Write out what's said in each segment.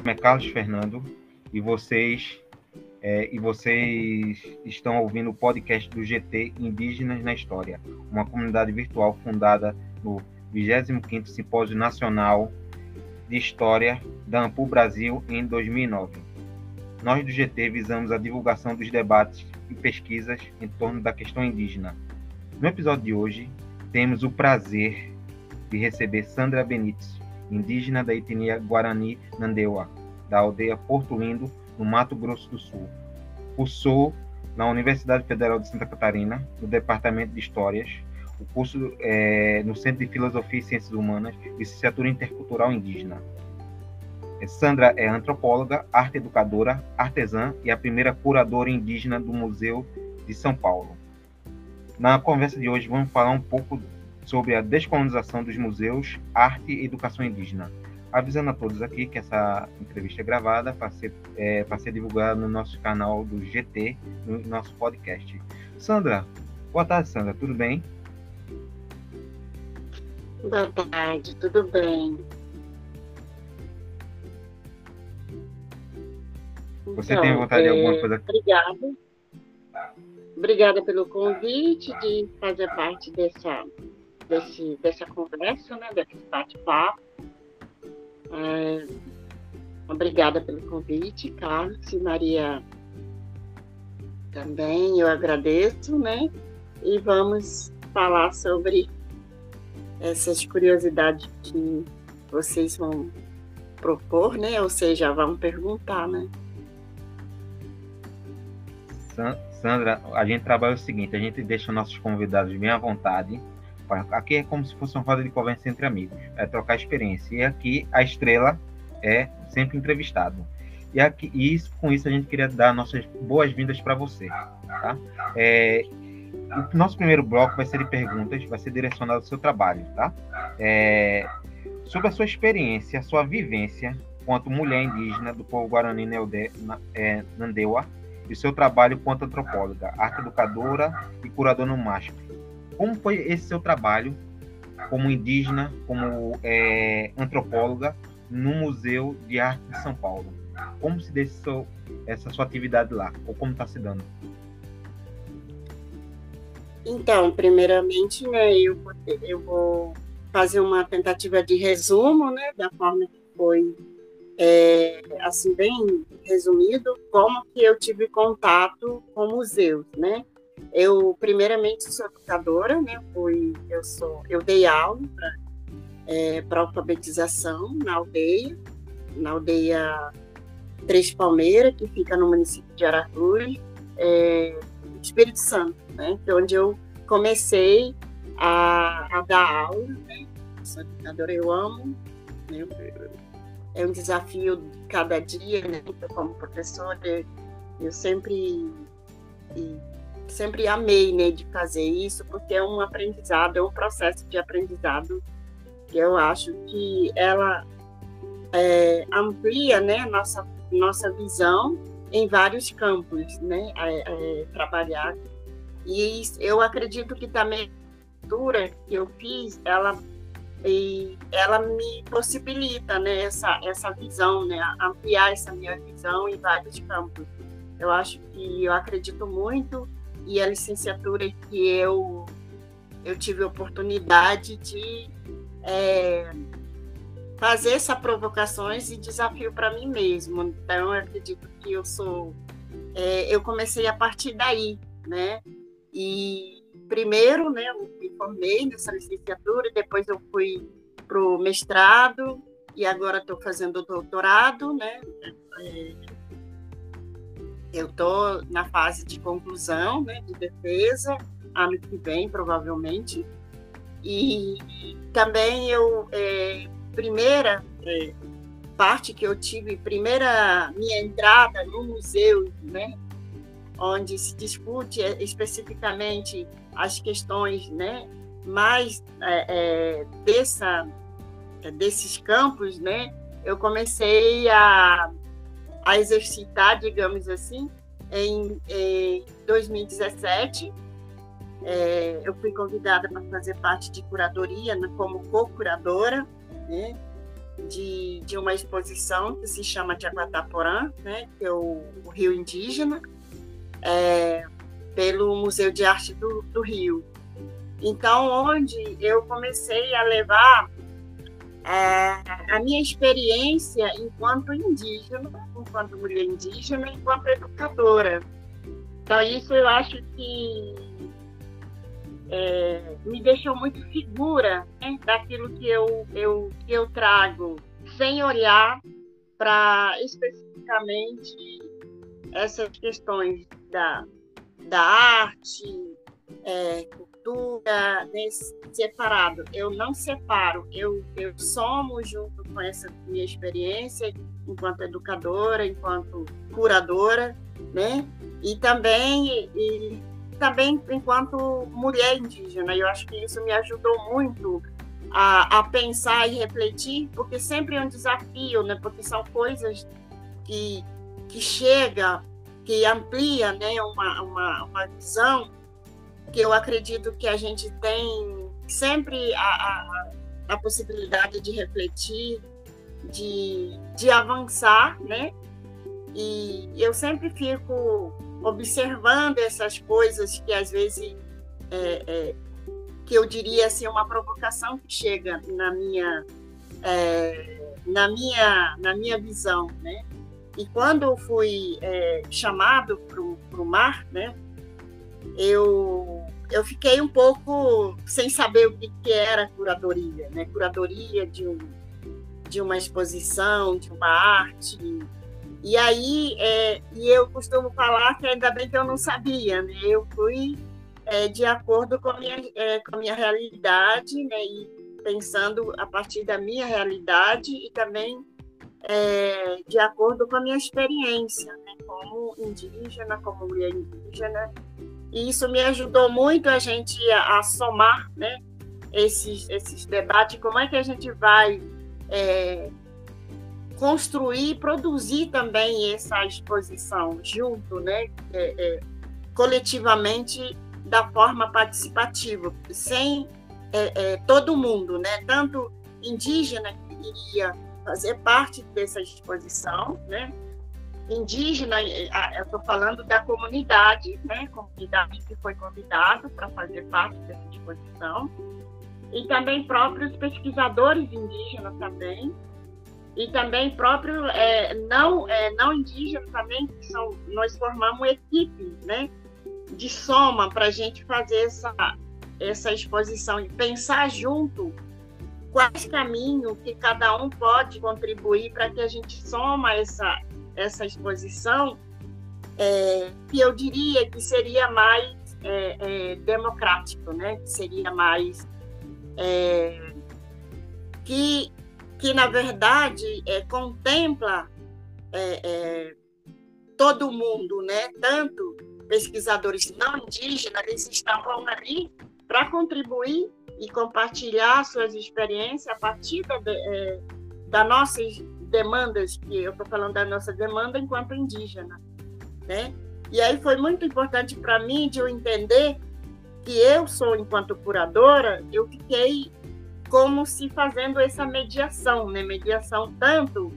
nome é Carlos Fernando e vocês é, e vocês estão ouvindo o podcast do GT Indígenas na História, uma comunidade virtual fundada no 25º Simpósio Nacional de História da Ampu Brasil em 2009. Nós do GT visamos a divulgação dos debates e pesquisas em torno da questão indígena. No episódio de hoje, temos o prazer de receber Sandra Benites, indígena da etnia Guarani Nandeua, da aldeia Porto Lindo, no Mato Grosso do Sul. Cursou na Universidade Federal de Santa Catarina, no Departamento de Histórias, o curso é, no Centro de Filosofia e Ciências Humanas, licenciatura intercultural indígena. É, Sandra é antropóloga, arte educadora, artesã e a primeira curadora indígena do Museu de São Paulo. Na conversa de hoje, vamos falar um pouco sobre a descolonização dos museus, arte e educação indígena avisando a todos aqui que essa entrevista é gravada para ser, é, ser divulgada no nosso canal do GT, no nosso podcast. Sandra, boa tarde, Sandra, tudo bem? Boa tarde, tudo bem. Você então, tem vontade é, de alguma coisa? Obrigada. Obrigada pelo convite de fazer parte dessa, desse, dessa conversa, né, desse bate-papo. É, obrigada pelo convite, Carlos e Maria também, eu agradeço, né? E vamos falar sobre essas curiosidades que vocês vão propor, né? Ou seja, vão perguntar, né? Sandra, a gente trabalha o seguinte, a gente deixa nossos convidados bem à vontade Aqui é como se fosse uma roda de conversa entre amigos, é trocar experiência. E aqui a estrela é sempre entrevistado. E, aqui, e isso, com isso a gente queria dar nossas boas-vindas para você. Tá? É, o nosso primeiro bloco vai ser de perguntas, vai ser direcionado ao seu trabalho. Tá? É, sobre a sua experiência, a sua vivência quanto mulher indígena do povo Guarani é, Nandeua e o seu trabalho quanto antropóloga, arte educadora e curadora no MASP como foi esse seu trabalho como indígena, como é, antropóloga no Museu de Arte de São Paulo? Como se deu essa sua atividade lá? Ou como está se dando? Então, primeiramente, né, eu, eu vou fazer uma tentativa de resumo, né, da forma que foi, é, assim, bem resumido, como que eu tive contato com museus, né? Eu, primeiramente, sou educadora, né? Fui, eu, sou, eu dei aula para é, alfabetização na aldeia, na aldeia Três Palmeiras, que fica no município de Aratuí, é, Espírito Santo, né? Que onde eu comecei a, a dar aula, né? Sou educadora, eu amo, né? É um desafio cada dia, né? Como professora, eu sempre sempre amei né, de fazer isso, porque é um aprendizado, é um processo de aprendizado que eu acho que ela é, amplia né, nossa, nossa visão em vários campos, né, trabalhar. E eu acredito que também a leitura que eu fiz, ela ela me possibilita né, essa, essa visão, né, ampliar essa minha visão em vários campos. Eu acho que eu acredito muito e a licenciatura que eu, eu tive a oportunidade de é, fazer essas provocações e desafio para mim mesmo. Então, eu acredito que eu sou. É, eu comecei a partir daí, né? E primeiro, né, eu me formei nessa licenciatura, depois eu fui para o mestrado e agora estou fazendo o doutorado, né? É, eu estou na fase de conclusão, né, de defesa, ano que vem, provavelmente. E também eu, é, primeira é, parte que eu tive, primeira minha entrada no museu, né, onde se discute é, especificamente as questões, né, mais é, é, dessa, desses campos, né, eu comecei a a exercitar, digamos assim, em, em 2017. É, eu fui convidada para fazer parte de curadoria, né, como co-curadora, né? de, de uma exposição que se chama Tiaguataporã, né, que é o, o Rio Indígena, é, pelo Museu de Arte do, do Rio. Então, onde eu comecei a levar é, a minha experiência enquanto indígena, enquanto mulher indígena, enquanto educadora. Então, isso eu acho que é, me deixou muito segura né, daquilo que eu, eu, que eu trago, sem olhar para especificamente essas questões da, da arte, é, cultura, né, separado. Eu não separo, eu, eu somo junto com essa minha experiência enquanto educadora, enquanto curadora, né? E também e, também enquanto mulher indígena. Eu acho que isso me ajudou muito a, a pensar e refletir, porque sempre é um desafio, né? Porque são coisas que, que chega, que amplia, né? Uma, uma, uma visão que eu acredito que a gente tem sempre a, a, a possibilidade de refletir, de, de avançar, né? E eu sempre fico observando essas coisas que às vezes é, é, que eu diria assim uma provocação que chega na minha é, na minha na minha visão né? E quando eu fui é, chamado para o mar né? Eu eu fiquei um pouco sem saber o que, que era curadoria né? Curadoria de um de uma exposição de uma arte e aí, é, e eu costumo falar que ainda bem que eu não sabia, né? Eu fui é, de acordo com a minha, é, com a minha realidade, né? E pensando a partir da minha realidade e também é, de acordo com a minha experiência, né? Como indígena, como mulher indígena. E isso me ajudou muito a gente a, a somar, né? Esses, esses debates, como é que a gente vai é, construir, produzir também essa exposição junto, né, é, é, coletivamente da forma participativa, sem é, é, todo mundo, né, tanto indígena que iria fazer parte dessa exposição, né, indígena, eu estou falando da comunidade, né, comunidade que foi convidada para fazer parte dessa exposição, e também próprios pesquisadores indígenas também, e também próprio é, não é, não indígena também que são nós formamos equipe né de soma para a gente fazer essa essa exposição e pensar junto quais caminhos que cada um pode contribuir para que a gente soma essa essa exposição é, que eu diria que seria mais é, é, democrático né que seria mais é, que que na verdade é, contempla é, é, todo mundo, né? Tanto pesquisadores não indígenas, eles estavam ali para contribuir e compartilhar suas experiências a partir da, é, das nossas demandas, que eu estou falando da nossa demanda enquanto indígena, né? E aí foi muito importante para mim de eu entender que eu sou, enquanto curadora, eu fiquei como se fazendo essa mediação, né? Mediação tanto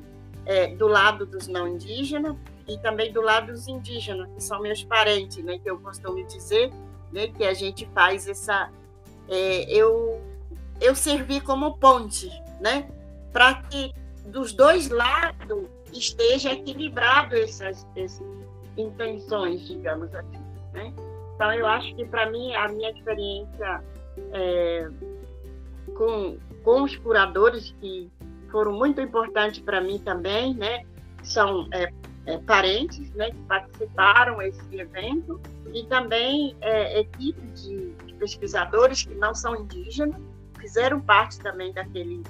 é, do lado dos não indígenas e também do lado dos indígenas, que são meus parentes, né? Que eu costumo dizer, né? Que a gente faz essa... É, eu, eu servi como ponte, né? Para que dos dois lados esteja equilibrado essas, essas intenções, digamos assim, né? Então, eu acho que, para mim, a minha experiência é, com, com os curadores que foram muito importantes para mim também, né? São é, é, parentes, né? Que participaram desse evento e também é, equipe de, de, pesquisadores que não são indígenas fizeram parte também daquele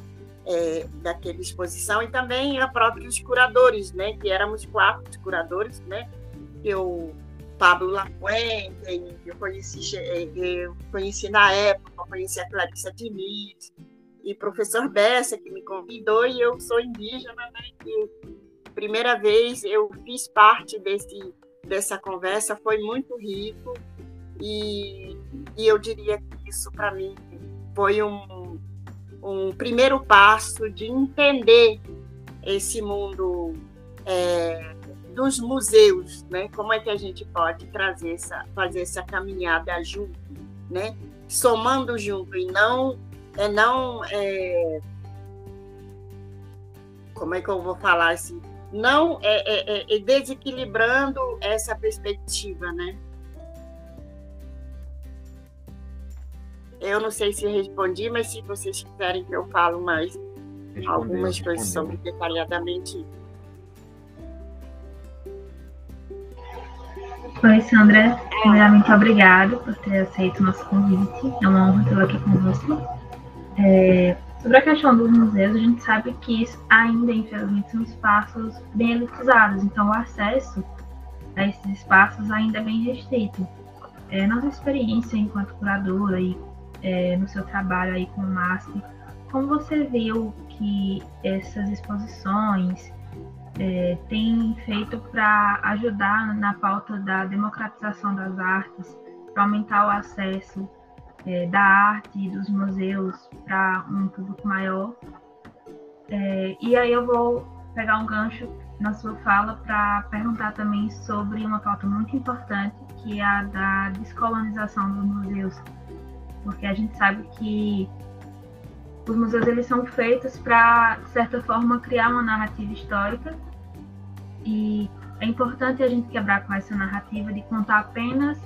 é, daquela exposição e também a próprios curadores, né? Que éramos quatro curadores, né? Eu Pablo Lafuente, eu conheci, eh, eu conheci na época, conheci a Clarissa Diniz, e professor Bessa, que me convidou, e eu sou indígena, né? E primeira vez eu fiz parte desse, dessa conversa, foi muito rico, e, e eu diria que isso para mim foi um, um primeiro passo de entender esse mundo é, dos museus, né? Como é que a gente pode trazer essa, fazer essa caminhada junto, né? Somando junto e não é não é, como é que eu vou falar assim? Não é, é, é desequilibrando essa perspectiva, né? Eu não sei se respondi, mas se vocês quiserem que eu falo mais respondeu, algumas coisas sobre detalhadamente. Oi, Sandra. Primeiramente, obrigado por ter aceito o nosso convite. É uma honra tê-la aqui conosco. É, sobre a questão dos museus, a gente sabe que isso ainda, infelizmente, são espaços bem elitizados, então o acesso a esses espaços ainda é bem restrito. É, nossa experiência enquanto curadora e é, no seu trabalho aí com o MASP, como você viu que essas exposições é, têm feito para ajudar na pauta da democratização das artes, para aumentar o acesso é, da arte e dos museus para um público maior? É, e aí eu vou pegar um gancho na sua fala para perguntar também sobre uma pauta muito importante, que é a da descolonização dos museus porque a gente sabe que os museus eles são feitos para, de certa forma, criar uma narrativa histórica e é importante a gente quebrar com essa narrativa de contar apenas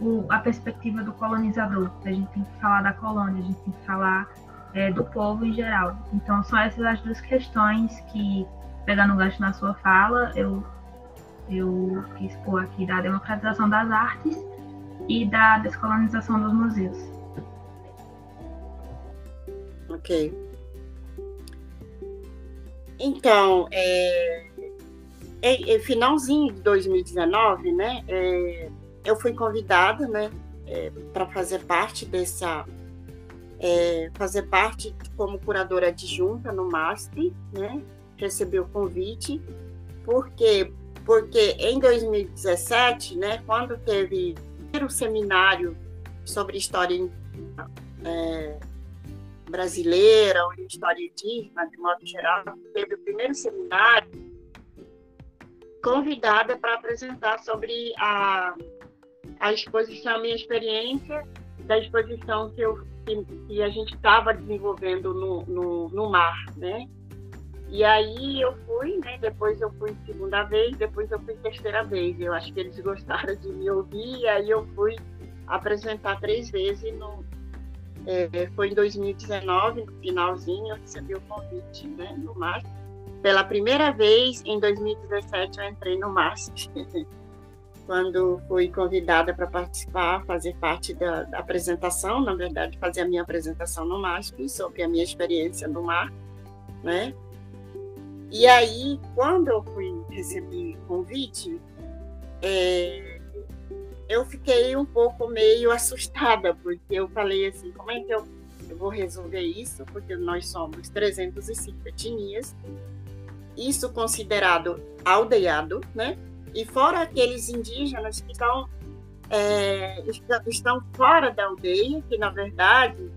o, a perspectiva do colonizador. A gente tem que falar da colônia, a gente tem que falar é, do povo em geral. Então, são essas as duas questões que, pegando o gancho na sua fala, eu, eu quis pôr aqui da democratização das artes e da descolonização dos museus. Ok. Então, é, é, é finalzinho de 2019, né? É, eu fui convidada, né, é, para fazer parte dessa, é, fazer parte como curadora adjunta no MASP, né? Recebi o convite, porque porque em 2017, né, quando teve o seminário sobre história é, brasileira ou em história indígena, de modo geral, teve o primeiro seminário convidada para apresentar sobre a, a exposição, a minha experiência da exposição que, eu, que, que a gente estava desenvolvendo no, no, no, mar, né? E aí eu fui, né? Depois eu fui segunda vez, depois eu fui terceira vez. Eu acho que eles gostaram de me ouvir, e aí eu fui apresentar três vezes no, é, foi em 2019, no finalzinho, eu recebi o convite né, no MASP. Pela primeira vez, em 2017, eu entrei no MASP, quando fui convidada para participar, fazer parte da, da, apresentação, na verdade, fazer a minha apresentação no MASP sobre a minha experiência no mar, né? E aí, quando eu fui receber o convite, é, eu fiquei um pouco meio assustada, porque eu falei assim, como é que eu, eu vou resolver isso? Porque nós somos 305 etnias, isso considerado aldeado, né? E fora aqueles indígenas que estão, é, estão fora da aldeia, que na verdade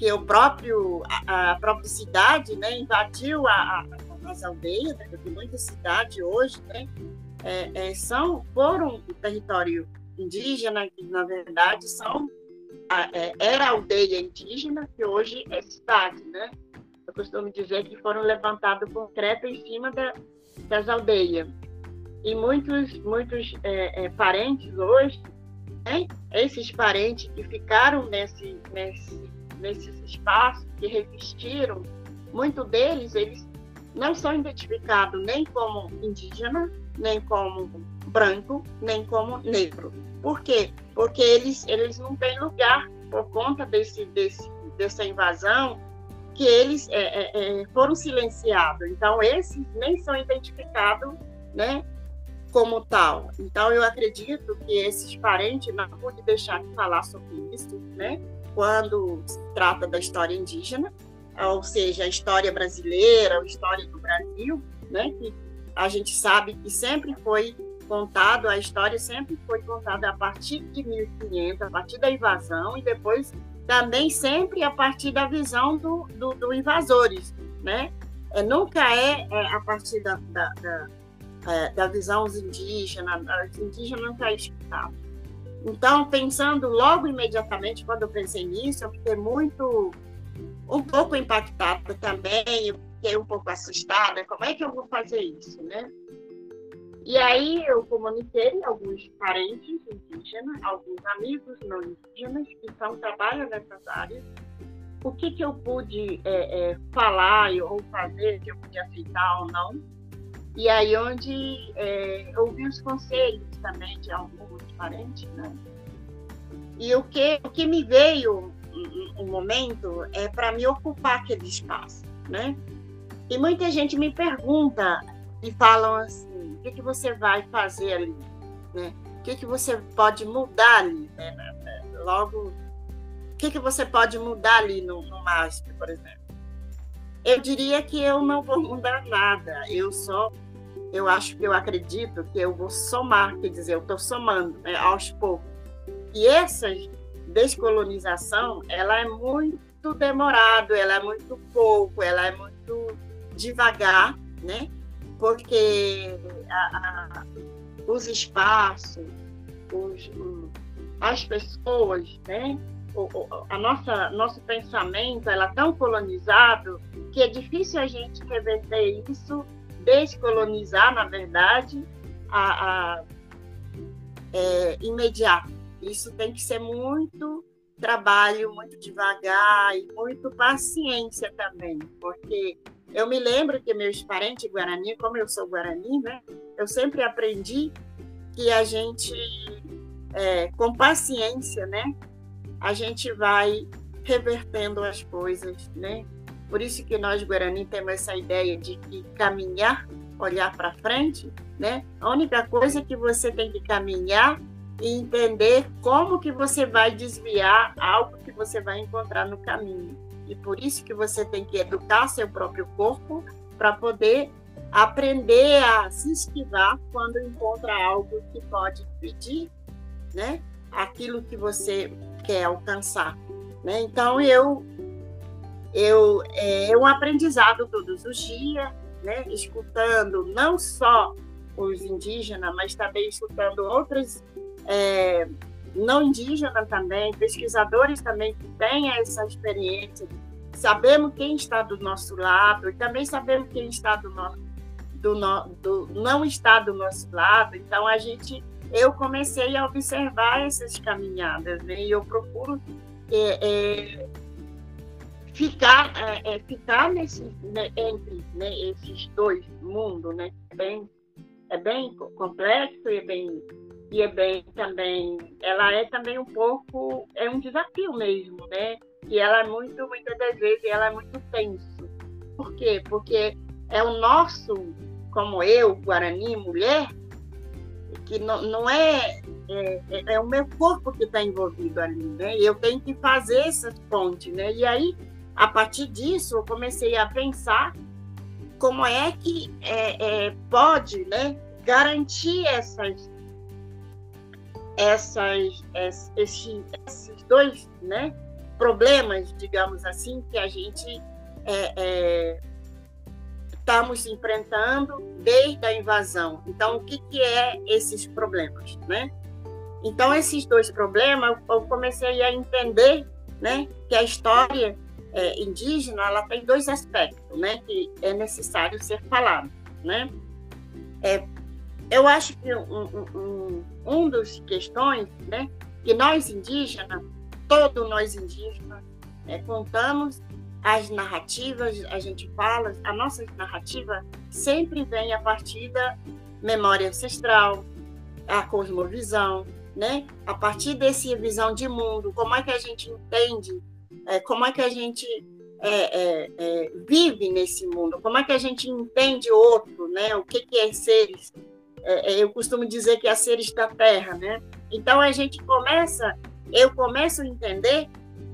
que o próprio a, a própria cidade, né, invadiu a, a, as aldeias, né, muitas cidades hoje, né, é, é, são foram território indígena, que na verdade são é, era aldeia indígena, que hoje é cidade, né? Eu costumo dizer que foram levantados concreto em cima da, das aldeias. E muitos, muitos é, é, parentes hoje, né? esses parentes que ficaram nesse, nesse, nesses espaços, que resistiram, muitos deles, eles não são identificados nem como indígena, nem como branco, nem como negro. Por quê? Porque eles, eles não têm lugar por conta desse, desse, dessa invasão que eles é, é, é, foram silenciados. Então, esses nem são identificados né, como tal. Então, eu acredito que esses parentes não podem deixar de falar sobre isso, né, quando se trata da história indígena, ou seja, a história brasileira, a história do Brasil, né, que a gente sabe que sempre foi contado, a história sempre foi contada a partir de 1500, a partir da invasão e depois também sempre a partir da visão do, do, do invasores, né? É, nunca é, é, a partir da, da, da, é, da visão indígena, os indígenas não está escutado. Então, pensando logo imediatamente, quando eu pensei nisso, eu fiquei muito, um pouco impactada também, eu fiquei um pouco assustada, como é que eu vou fazer isso, né? E aí eu comuniquei alguns parentes indígenas, alguns amigos não indígenas que são, trabalham nessas áreas, o que, que eu pude é, é, falar ou fazer, que eu podia aceitar ou não. E aí onde é, ouvi os conselhos também de alguns parentes, né? E o que, o que me veio um momento é para me ocupar aquele espaço, né? E muita gente me pergunta e falam assim, o que, que você vai fazer ali? Né? O que, que você pode mudar ali? Né? Logo, o que, que você pode mudar ali no, no por exemplo? Eu diria que eu não vou mudar nada. Eu só, eu acho que eu acredito que eu vou somar, quer dizer, eu estou somando né, aos poucos. E essa descolonização, ela é muito demorado, ela é muito pouco, ela é muito devagar, né? Porque a, a, os espaços, os, as pessoas, né? O, a nossa nosso pensamento ela é tão colonizado que é difícil a gente reverter isso, descolonizar, na verdade, a, a é, imediato. Isso tem que ser muito trabalho, muito devagar e muito paciência também, porque eu me lembro que meus parentes guarani, como eu sou guarani, né, eu sempre aprendi que a gente, é, com paciência, né, a gente vai revertendo as coisas, né? Por isso que nós guarani temos essa ideia de que caminhar, olhar para frente, né? A única coisa que você tem que caminhar e entender como que você vai desviar algo que você vai encontrar no caminho. E por isso que você tem que educar seu próprio corpo para poder aprender a se esquivar quando encontra algo que pode pedir, né? Aquilo que você quer alcançar, né? Então eu eu é, é um aprendizado todos os dias, né? Escutando não só os indígenas, mas também escutando outros é, não indígenas também, pesquisadores também que têm essa experiência. Sabemos quem está do nosso lado e também sabemos quem está do, no, do, no, do não está do nosso lado. Então a gente, eu comecei a observar essas caminhadas né? e eu procuro é, é, ficar é, é ficar nesse né, entre né, esses dois mundos, né? É bem, é bem complexo e é bem e é bem também, ela é também um pouco, é um desafio mesmo, né? E ela é muito, muitas das vezes, ela é muito tenso. Por quê? Porque é o nosso, como eu, Guarani, mulher, que não, não é, é, é, é o meu corpo que está envolvido ali, né? Eu tenho que fazer essa ponte, né? E aí, a partir disso, eu comecei a pensar como é que é, é, pode, né? Garantir essas essas, esses, esses dois né, problemas, digamos assim, que a gente é, é, estamos enfrentando desde a invasão. Então, o que, que é esses problemas, né? Então, esses dois problemas, eu comecei a entender, né, que a história é, indígena, ela tem dois aspectos, né, que é necessário ser falado, né? É, eu acho que um, um, um dos questões, né, que nós indígenas, todos nós indígenas, é, contamos as narrativas, a gente fala, a nossa narrativa sempre vem a partir da memória ancestral, a cosmovisão, né? A partir dessa visão de mundo, como é que a gente entende, é, como é que a gente é, é, é, vive nesse mundo, como é que a gente entende outro, né? O que, que é seres é, é, eu costumo dizer que é seres da terra, né? Então a gente começa, eu começo a entender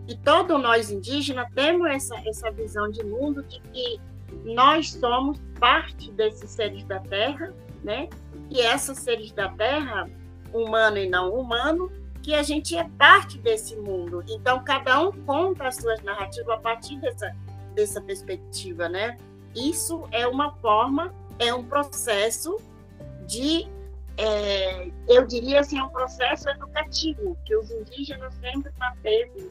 que todos nós indígenas temos essa, essa visão de mundo de que nós somos parte desses seres da terra, né? E esses seres da terra, humano e não humano, que a gente é parte desse mundo. Então, cada um conta as suas narrativas a partir dessa, dessa perspectiva, né? Isso é uma forma, é um processo de, é, eu diria assim, um processo educativo que os indígenas sempre manteve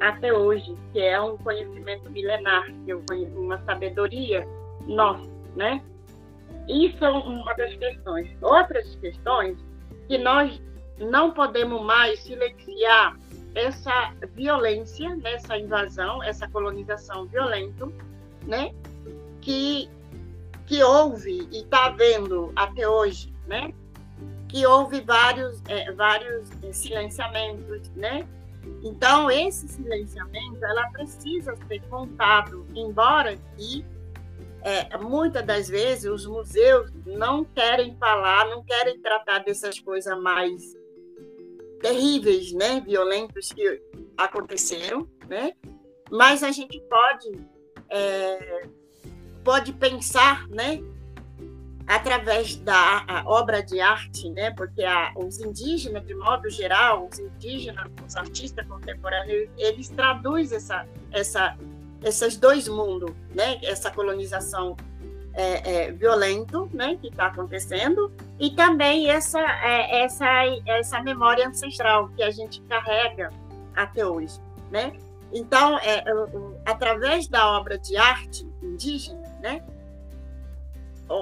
até hoje, que é um conhecimento milenar, que é uma sabedoria nossa, né? Isso é uma das questões. Outras questões que nós não podemos mais silenciar essa violência, né, essa invasão, essa colonização violenta, né, que que houve e está havendo até hoje, né, que houve vários é, vários silenciamentos, né. Então esse silenciamento ela precisa ser contado, embora que é, muitas das vezes os museus não querem falar, não querem tratar dessas coisas mais terríveis, né, violentos que aconteceram, né? Mas a gente pode é, pode pensar, né, através da obra de arte, né? Porque a, os indígenas, de modo geral, os indígenas, os artistas contemporâneos, eles traduzem essa, essa, esses dois mundos, né? Essa colonização é, é, violento, né, que está acontecendo, e também essa, é, essa, essa memória ancestral que a gente carrega até hoje, né? Então, é, através da obra de arte indígena, né,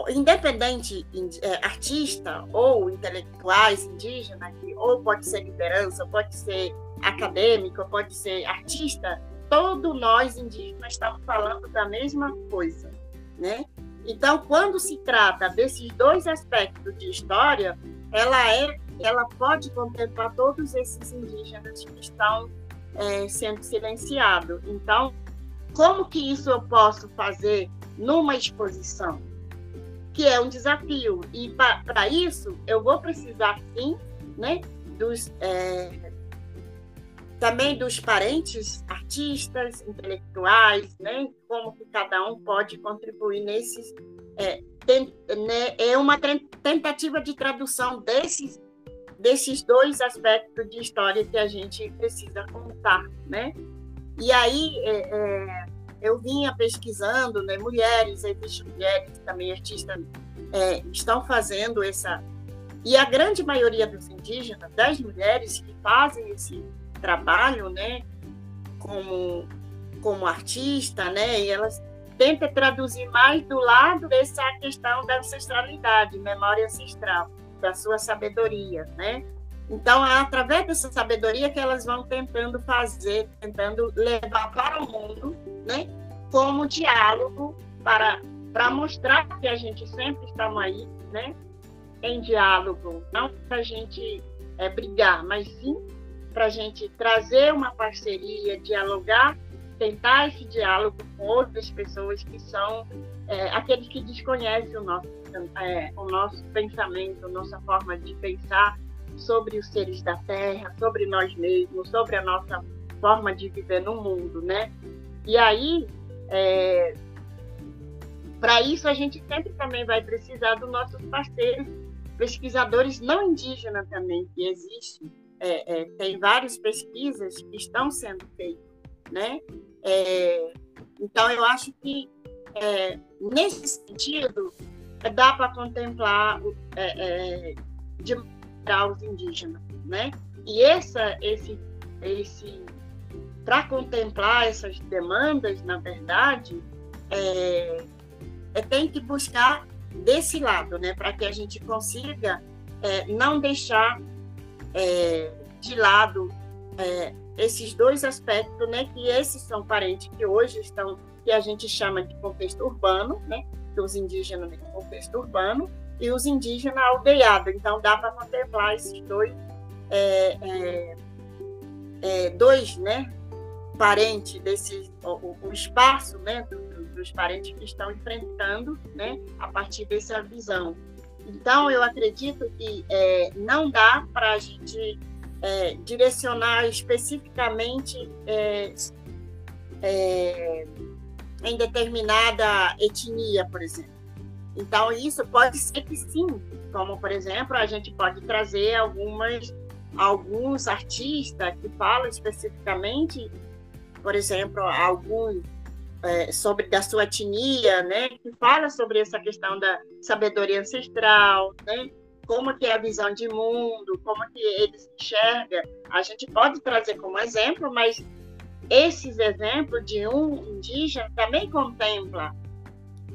independente é, artista ou intelectuais indígenas, ou pode ser liderança, pode ser acadêmico, pode ser artista, todos nós indígenas estamos falando da mesma coisa, né? Então, quando se trata desses dois aspectos de história, ela é, ela pode contemplar todos esses indígenas que estão é, sendo silenciados. Então, como que isso eu posso fazer numa exposição? Que é um desafio. E para isso, eu vou precisar, sim, né, dos, é, também dos parentes artistas, intelectuais, né? Como que cada um pode contribuir nesses é, tem, né, é uma tentativa de tradução desses desses dois aspectos de história que a gente precisa contar, né? E aí é, é, eu vinha pesquisando, né? Mulheres, existem mulheres também artistas é, estão fazendo essa e a grande maioria dos indígenas, das mulheres que fazem esse trabalho, né, como como artista, né, e elas tentam traduzir mais do lado dessa questão da ancestralidade, memória ancestral, da sua sabedoria, né? Então, é através dessa sabedoria que elas vão tentando fazer, tentando levar para o mundo, né? Como diálogo para para mostrar que a gente sempre está aí, né? Em diálogo, não para a gente é, brigar, mas sim para a gente trazer uma parceria, dialogar, tentar esse diálogo com outras pessoas que são é, aqueles que desconhecem o nosso, é, o nosso pensamento, nossa forma de pensar sobre os seres da Terra, sobre nós mesmos, sobre a nossa forma de viver no mundo, né? E aí, é, para isso, a gente sempre também vai precisar dos nossos parceiros pesquisadores não indígenas também, que existem, é, é, tem várias pesquisas que estão sendo feitas, né? É, então, eu acho que, é, nesse sentido, dá para contemplar é, de os indígenas, né? E essa, esse, esse, para contemplar essas demandas, na verdade, é, é, tem que buscar desse lado, né? Para que a gente consiga é, não deixar é, de lado é, esses dois aspectos, né, que esses são parentes que hoje estão, que a gente chama de contexto urbano, né, os indígenas de contexto urbano e os indígenas aldeados. Então, dá para contemplar esses dois, é, é, é, dois, né, parentes desse, o, o espaço, né, dos parentes que estão enfrentando, né, a partir dessa visão. Então, eu acredito que é, não dá para a gente é, direcionar especificamente é, é, em determinada etnia, por exemplo. Então, isso pode ser que sim, como, por exemplo, a gente pode trazer algumas alguns artistas que falam especificamente, por exemplo, alguns é, sobre da sua etnia, né, que fala sobre essa questão da sabedoria ancestral, né, como que é a visão de mundo, como que eles enxergam. A gente pode trazer como exemplo, mas esses exemplos de um indígena também contempla.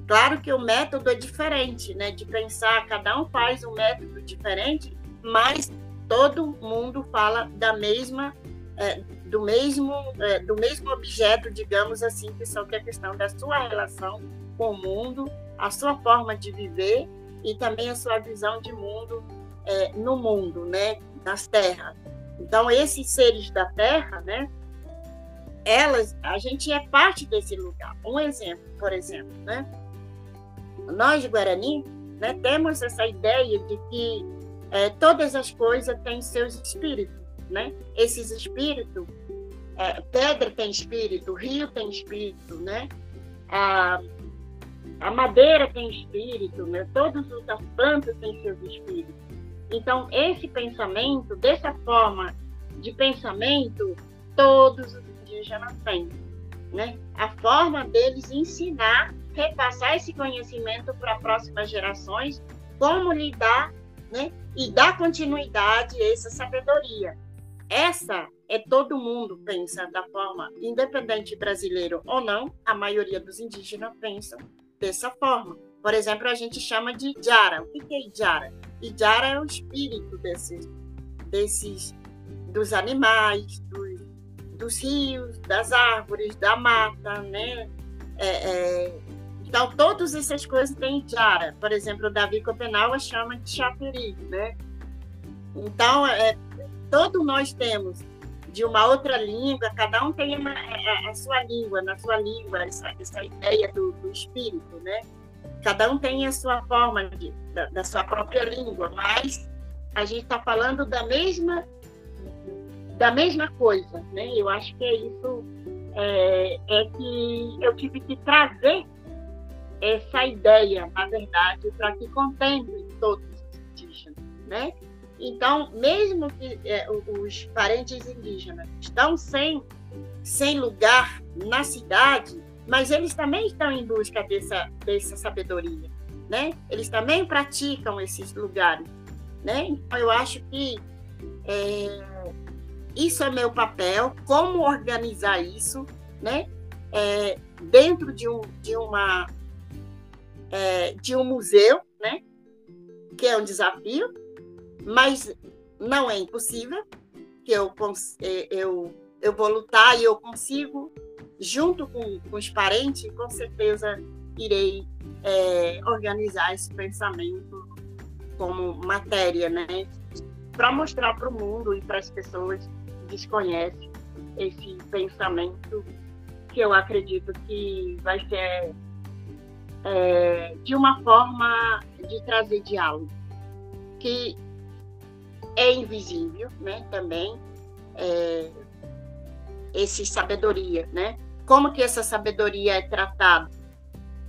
Claro que o método é diferente, né, de pensar, cada um faz um método diferente, mas todo mundo fala da mesma é, do mesmo é, do mesmo objeto, digamos assim, que são que é a questão da sua relação com o mundo, a sua forma de viver e também a sua visão de mundo é, no mundo, né, nas terras. Então esses seres da terra, né, elas, a gente é parte desse lugar. Um exemplo, por exemplo, né, nós Guarani, né, temos essa ideia de que é, todas as coisas têm seus espíritos, né? Esses espíritos, é, pedra tem espírito, rio tem espírito, né? A, a madeira tem espírito, né? Todas as plantas têm seus espíritos. Então, esse pensamento, dessa forma de pensamento, todos os indígenas têm, né? A forma deles ensinar, repassar esse conhecimento para próximas gerações, como lidar né? e dar continuidade a essa sabedoria. Essa é todo mundo pensa da forma, independente brasileiro ou não, a maioria dos indígenas pensam dessa forma. Por exemplo, a gente chama de Jara. O que é Jara? Jara é o espírito desses, desses dos animais, dos, dos rios, das árvores, da mata, né? É, é, então, todas essas coisas têm Jara. Por exemplo, o Davi Copenau chama de Chapiri, né? Então, é, todos nós temos de uma outra língua, cada um tem uma, a, é, é, a, sua língua, na sua língua, essa, essa ideia do, do, espírito, né? Cada um tem a sua forma de, da, da sua própria língua, mas a gente está falando da mesma da mesma coisa, né? Eu acho que é isso é, é que eu tive que trazer essa ideia, na verdade, para que contemple todos os indígenas, né? Então, mesmo que é, os parentes indígenas estão sem, sem lugar na cidade, mas eles também estão em busca dessa, dessa sabedoria, né? Eles também praticam esses lugares, né? Então, eu acho que é, isso é meu papel, como organizar isso, né? É, dentro de, um, de uma é, de um museu, né? que é um desafio, mas não é impossível, que eu, é, eu, eu vou lutar e eu consigo, junto com, com os parentes, com certeza irei é, organizar esse pensamento como matéria, né? para mostrar para o mundo e para as pessoas que desconhecem esse pensamento que eu acredito que vai ser é, de uma forma de trazer diálogo, que é invisível, né, também, é, esse sabedoria, né? Como que essa sabedoria é tratada?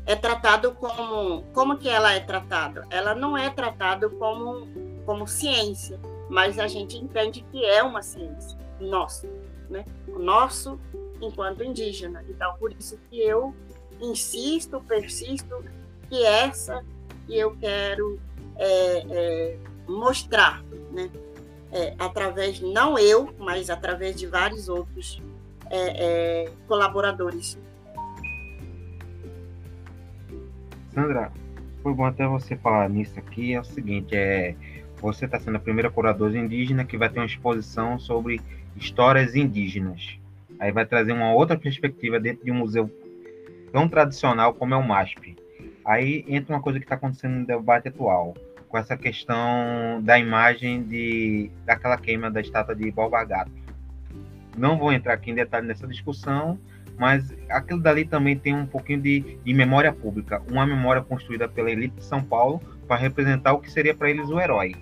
É tratado como, como que ela é tratada? Ela não é tratada como, como ciência, mas a gente entende que é uma ciência, nosso, né? O nosso enquanto indígena. Então, por isso que eu insisto, persisto que essa que eu quero é, é, mostrar, né? É, através, não eu, mas através de vários outros é, é, colaboradores. Sandra, foi bom até você falar nisso aqui. É o seguinte, é, você está sendo a primeira curadora indígena que vai ter uma exposição sobre histórias indígenas. Aí vai trazer uma outra perspectiva dentro de um museu tão tradicional como é o MASP. Aí entra uma coisa que está acontecendo no debate atual, com essa questão da imagem de daquela queima da estátua de Borba Gato. Não vou entrar aqui em detalhe nessa discussão, mas aquilo dali também tem um pouquinho de, de memória pública, uma memória construída pela elite de São Paulo para representar o que seria para eles o herói,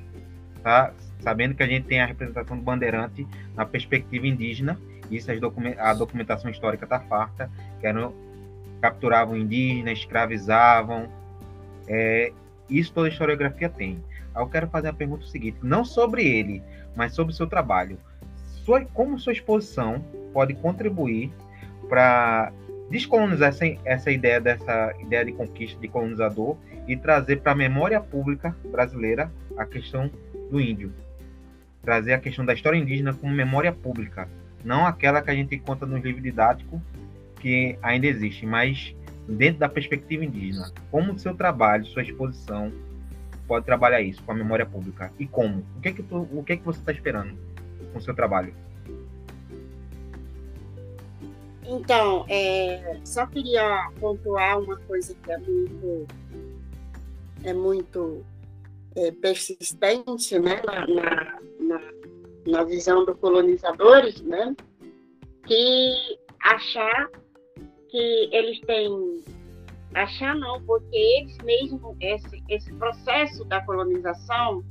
tá? Sabendo que a gente tem a representação do bandeirante na perspectiva indígena, isso a documentação histórica está farta, que capturavam indígenas, escravizavam. É, isso toda a historiografia tem. Eu quero fazer a pergunta seguinte, não sobre ele, mas sobre o seu trabalho. Sua, como sua exposição pode contribuir para descolonizar essa, essa ideia dessa ideia de conquista de colonizador e trazer para a memória pública brasileira a questão do índio. Trazer a questão da história indígena como memória pública, não aquela que a gente conta nos livros didáticos que ainda existe, mas dentro da perspectiva indígena. Como o seu trabalho, sua exposição pode trabalhar isso com a memória pública e como? O que é que, tu, o que, é que você está esperando com o seu trabalho? Então, é, só queria pontuar uma coisa que é muito, é muito é, persistente né, na, na, na, visão dos colonizadores, né, que achar que eles têm achar não, porque eles mesmos esse esse processo da colonização,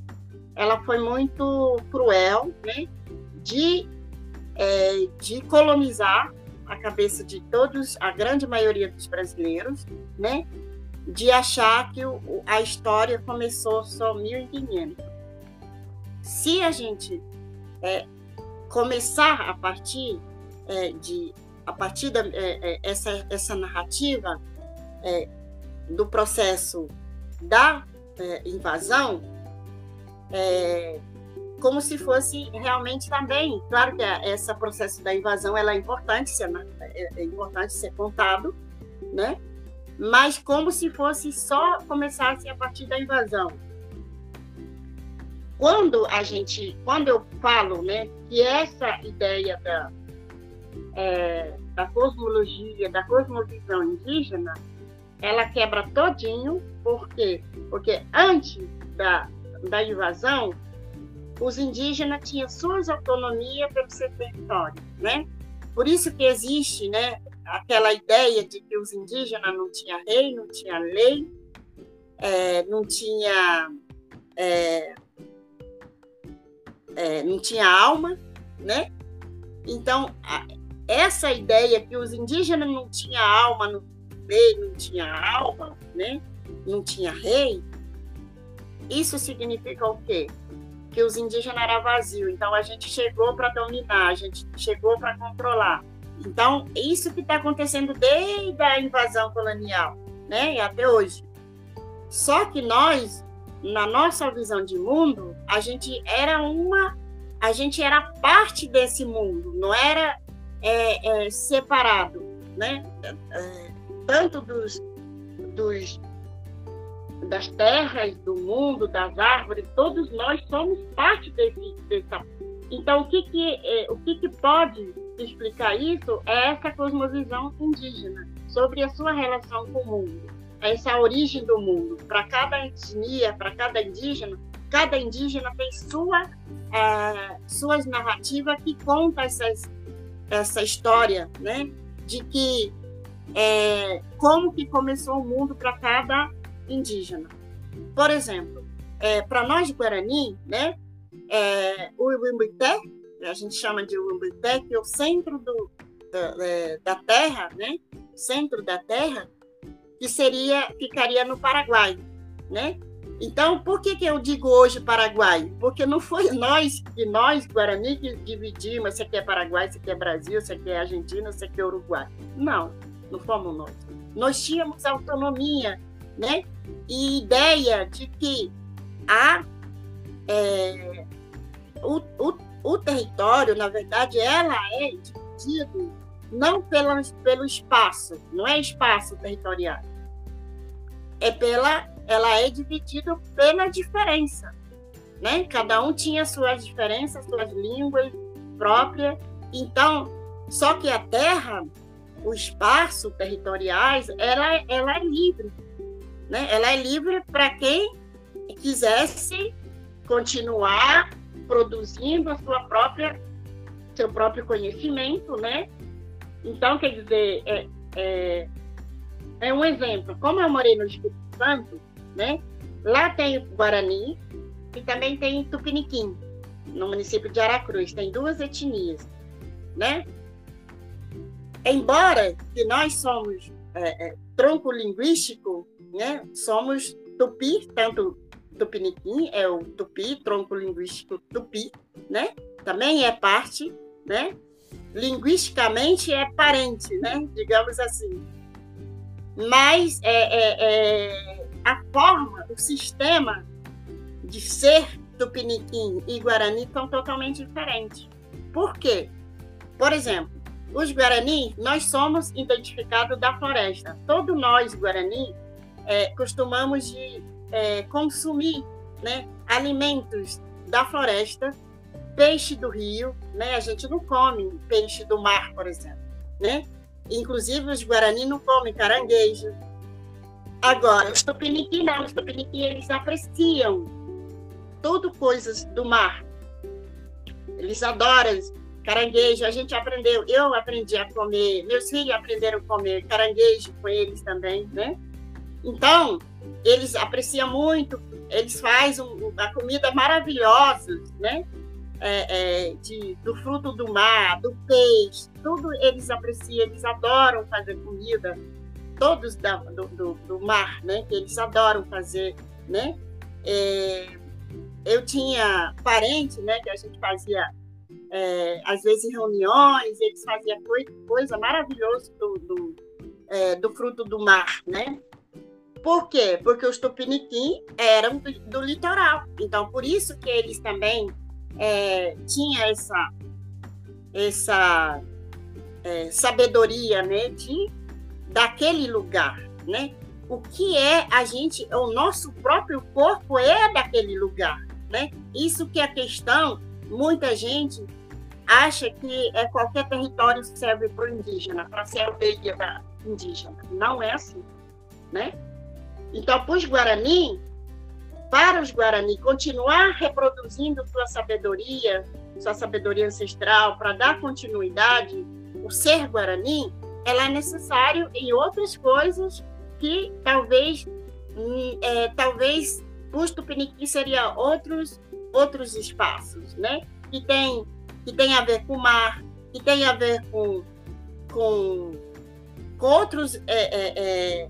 ela foi muito cruel, né, de é, de colonizar a cabeça de todos, a grande maioria dos brasileiros, né? De achar que o, a história começou só 1500. Se a gente é, começar a partir é, de a partir da é, é essa essa narrativa é, do processo da é, invasão, como se fosse realmente também. Claro que esse processo da invasão ela é importante ser, é, é importante ser contado, né? Mas como se fosse só começasse a partir da invasão. Quando a gente, quando eu falo, né, que essa ideia da é, da cosmologia, da cosmovisão indígena, ela quebra todinho, por quê? Porque antes da, da invasão, os indígenas tinham suas autonomias pelo seu território, né? Por isso que existe, né, aquela ideia de que os indígenas não tinham rei, não tinha lei, é, não tinha é, é, não tinha alma, né? Então essa ideia que os indígenas não tinham alma, não lei, não tinha alma, né? Não tinha rei. Isso significa o quê? que os indígenas eram vazios. Então a gente chegou para dominar, a gente chegou para controlar. Então isso que está acontecendo desde a invasão colonial, né, e até hoje. Só que nós, na nossa visão de mundo, a gente era uma, a gente era parte desse mundo, não era é, é, separado, né? É, tanto dos, dos das terras, do mundo, das árvores, todos nós somos parte desse, dessa. Então, o que que, é, o que que pode explicar isso é essa cosmovisão indígena sobre a sua relação com o mundo, essa origem do mundo. Para cada etnia, para cada indígena, cada indígena tem sua é, suas narrativas que conta essas, essa história, né? De que é, como que começou o mundo para cada indígena. Por exemplo, é, para nós de Guarani, né, é, o Uimbuité, a gente chama de Uimbuité, que é o centro do, da, é, da terra, né, centro da terra, que seria ficaria no Paraguai, né? Então, por que, que eu digo hoje Paraguai? Porque não foi nós, que nós, Guarani, que dividimos se aqui é Paraguai, se aqui é Brasil, se aqui é Argentina, se aqui é Uruguai. Não, não fomos nós. Nós tínhamos autonomia né? E ideia de que a, é, o, o, o território, na verdade, ela é dividido não pelo, pelo espaço, não é espaço territorial. É pela, ela é dividida pela diferença, né? Cada um tinha suas diferenças, suas línguas próprias. Então, só que a terra, o espaço territoriais, ela, ela é livre né? Ela é livre para quem quisesse continuar produzindo a sua própria seu próprio conhecimento, né? Então, quer dizer, é, é, é um exemplo. Como eu morei no Espírito Santo, né? Lá tem o Guarani e também tem Tupiniquim, no município de Aracruz. Tem duas etnias, né? Embora que nós somos é, é, tronco linguístico né? Somos tupi, tanto tupiniquim, é o tupi, tronco linguístico tupi, né? Também é parte, né? Linguisticamente é parente, né? Digamos assim. Mas é, é, é a forma, o sistema de ser tupiniquim e guarani são totalmente diferentes. Por quê? Por exemplo, os guarani, nós somos identificados da floresta. Todos nós, guarani, é, costumamos de é, consumir né, alimentos da floresta, peixe do rio, né? A gente não come peixe do mar, por exemplo, né? Inclusive os guarani não comem caranguejo. Agora, os tupiniquim não, os tupiniquim eles apreciam tudo coisas do mar. Eles adoram caranguejo, a gente aprendeu, eu aprendi a comer, meus filhos aprenderam a comer caranguejo com eles também, né? Então, eles apreciam muito, eles fazem a comida maravilhosa, né? É, é, de, do fruto do mar, do peixe, tudo eles apreciam, eles adoram fazer comida, todos da, do, do, do, mar, né? Que eles adoram fazer, né? É, eu tinha parente, né? Que a gente fazia é, às vezes reuniões, eles faziam coisa, coisa maravilhosa do, do, é, do fruto do mar, né? Por quê? Porque os tupiniquim eram do, do litoral. Então, por isso que eles também é, tinham essa, essa é, sabedoria né, de, daquele lugar. Né? O que é a gente, o nosso próprio corpo é daquele lugar. Né? Isso que é a questão, muita gente acha que é qualquer território serve para o indígena, para ser aldeia indígena. Não é assim. Né? Então, para os Guarani, para os Guarani continuar reproduzindo sua sabedoria, sua sabedoria ancestral, para dar continuidade, o ser Guarani, ela é necessário em outras coisas que talvez, é, talvez os Tupiniquim seria outros outros espaços, né? Que tem que tem a ver com o mar, que tem a ver com com, com outros é, é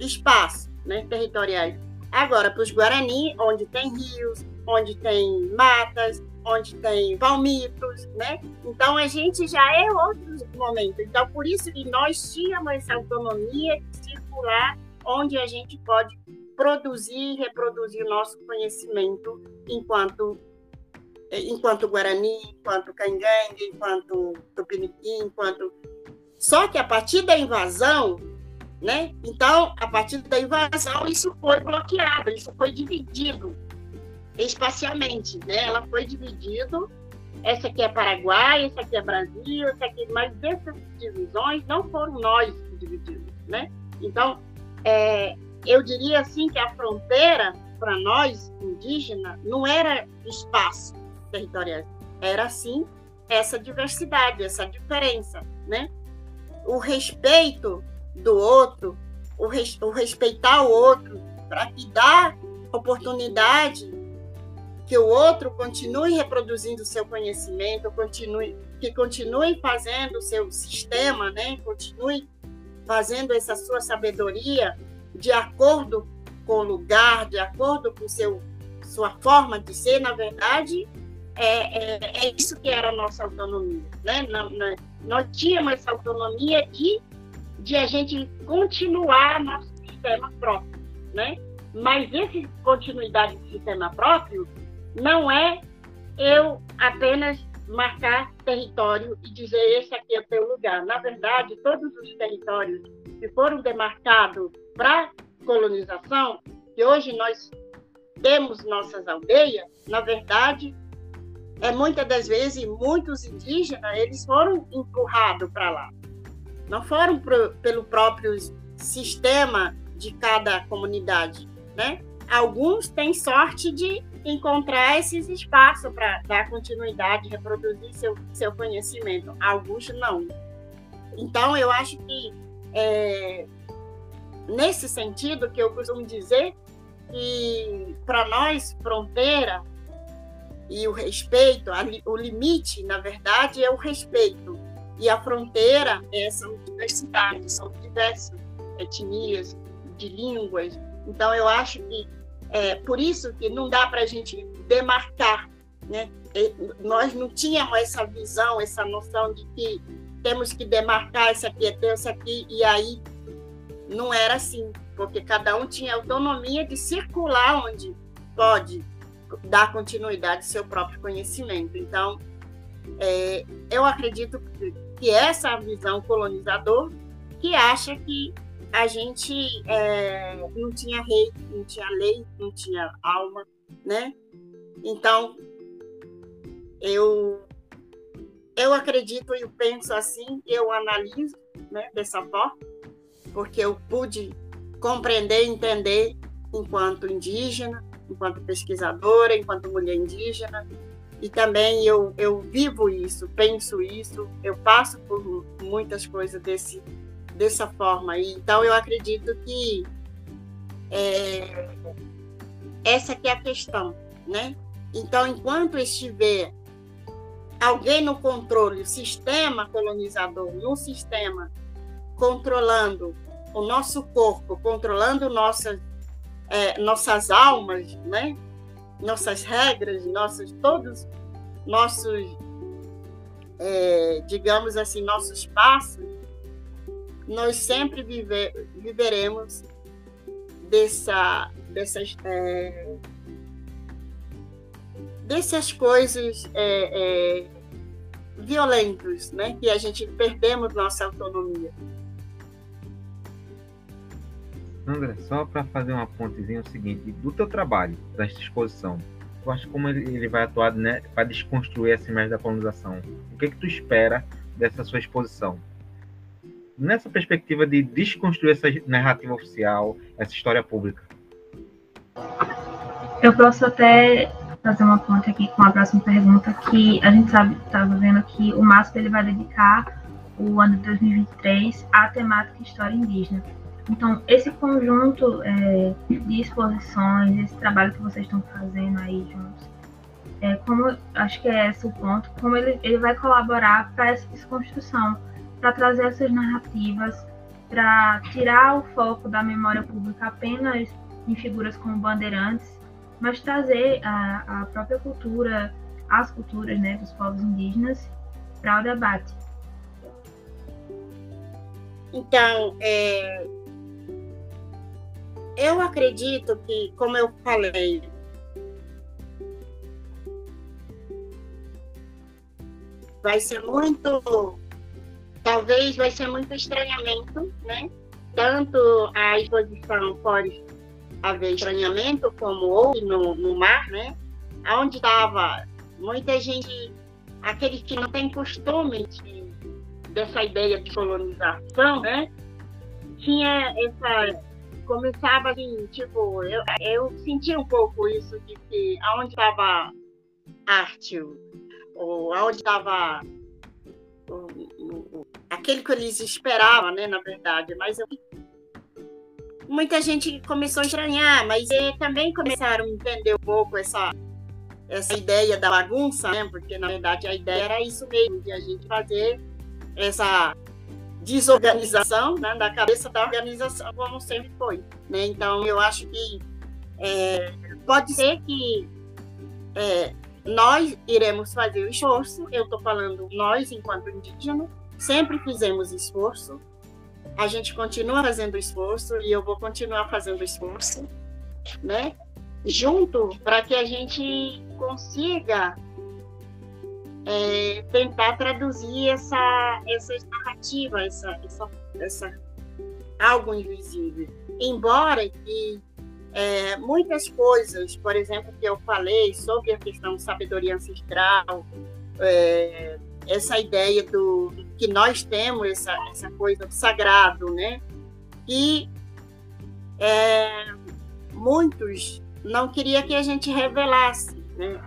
espaços né, territoriais. Agora, para os Guarani, onde tem rios, onde tem matas, onde tem palmitos, né? Então, a gente já é outro momento. Então, por isso que nós tínhamos essa autonomia circular, onde a gente pode produzir e reproduzir o nosso conhecimento enquanto enquanto Guarani, enquanto Cangangue, enquanto Tupiniquim, enquanto... Só que a partir da invasão, né? Então, a partir da invasão, isso foi bloqueado, isso foi dividido espacialmente, né? Ela foi dividido. Essa aqui é Paraguai, essa aqui é Brasil, essa aqui, mas essas divisões não foram nós que dividimos, né? Então, é, eu diria assim que a fronteira para nós indígenas não era espaço territorial, era sim essa diversidade, essa diferença, né? O respeito do outro, o, res, o respeitar o outro, para que dá oportunidade que o outro continue reproduzindo o seu conhecimento, continue, que continue fazendo o seu sistema, né? continue fazendo essa sua sabedoria de acordo com o lugar, de acordo com seu, sua forma de ser, na verdade, é, é, é isso que era a nossa autonomia. Né? Não, não, nós tínhamos essa autonomia de de a gente continuar nosso sistema próprio, né? Mas esse continuidade do sistema próprio não é eu apenas marcar território e dizer esse aqui é o teu lugar. Na verdade, todos os territórios que foram demarcados para colonização, que hoje nós temos nossas aldeias, na verdade, é muitas das vezes muitos indígenas eles foram empurrados para lá não foram pro, pelo próprio sistema de cada comunidade, né? Alguns têm sorte de encontrar esses espaços para dar continuidade, reproduzir seu, seu conhecimento. Alguns não. Então, eu acho que é, nesse sentido que eu costumo dizer que para nós fronteira e o respeito, o limite, na verdade, é o respeito e a fronteira é, são diversidades, são diversas etnias, de línguas. Então, eu acho que é, por isso que não dá para a gente demarcar, né? Nós não tínhamos essa visão, essa noção de que temos que demarcar esse aqui é teu, esse aqui, e aí não era assim, porque cada um tinha autonomia de circular onde pode dar continuidade ao seu próprio conhecimento. Então, é, eu acredito que essa visão colonizador que acha que a gente é, não tinha rei, não tinha lei, não tinha alma, né? Então, eu eu acredito e penso assim, eu analiso né, dessa forma, porque eu pude compreender, entender enquanto indígena, enquanto pesquisadora, enquanto mulher indígena, e também eu, eu vivo isso, penso isso, eu passo por muitas coisas desse, dessa forma. Então, eu acredito que é, essa que é a questão, né? Então, enquanto estiver alguém no controle, o sistema colonizador, no sistema controlando o nosso corpo, controlando nossas, é, nossas almas, né? nossas regras, nossos todos nossos, é, digamos assim, nossos passos, nós sempre viver, viveremos dessa, dessas, é, dessas coisas é, é violentas, né? Que a gente perdemos nossa autonomia. André, só para fazer uma pontezinha, é o seguinte, do teu trabalho, desta exposição, tu acha como ele, ele vai atuar né, para desconstruir essa imagem da colonização? O que que tu espera dessa sua exposição? Nessa perspectiva de desconstruir essa narrativa oficial, essa história pública. Eu posso até fazer uma ponte aqui com a próxima pergunta, que a gente sabe, estava vendo que o MASP ele vai dedicar o ano de 2023 à temática história indígena. Então, esse conjunto é, de exposições, esse trabalho que vocês estão fazendo aí juntos, é, como acho que é esse o ponto, como ele, ele vai colaborar para essa desconstrução, para trazer essas narrativas, para tirar o foco da memória pública apenas em figuras como bandeirantes, mas trazer a, a própria cultura, as culturas né, dos povos indígenas para o debate. Então, é, eu acredito que, como eu falei, vai ser muito, talvez vai ser muito estranhamento, né? Tanto a exposição pode haver estranhamento, como houve no, no mar, né? Onde estava muita gente, aqueles que não têm costume de, dessa ideia de colonização, né? Tinha essa começava assim, tipo, eu, eu senti um pouco isso de que aonde estava arte, ou aonde estava aquele que eles esperavam, né, na verdade, mas eu, muita gente começou a estranhar, mas também começaram a entender um pouco essa essa ideia da bagunça, né, porque na verdade a ideia era isso mesmo, de a gente fazer essa desorganização né, da cabeça da organização, como sempre foi. Né? Então, eu acho que é, pode ser que é, nós iremos fazer o esforço, eu estou falando nós, enquanto indígena, sempre fizemos esforço, a gente continua fazendo esforço e eu vou continuar fazendo esforço, né? Junto para que a gente consiga é, tentar traduzir essa, essa narrativa, essa, essa, essa algo invisível. Embora que é, muitas coisas, por exemplo, que eu falei sobre a questão de sabedoria ancestral, é, essa ideia do que nós temos essa, essa coisa do sagrado, né? E é, muitos não queria que a gente revelasse, né?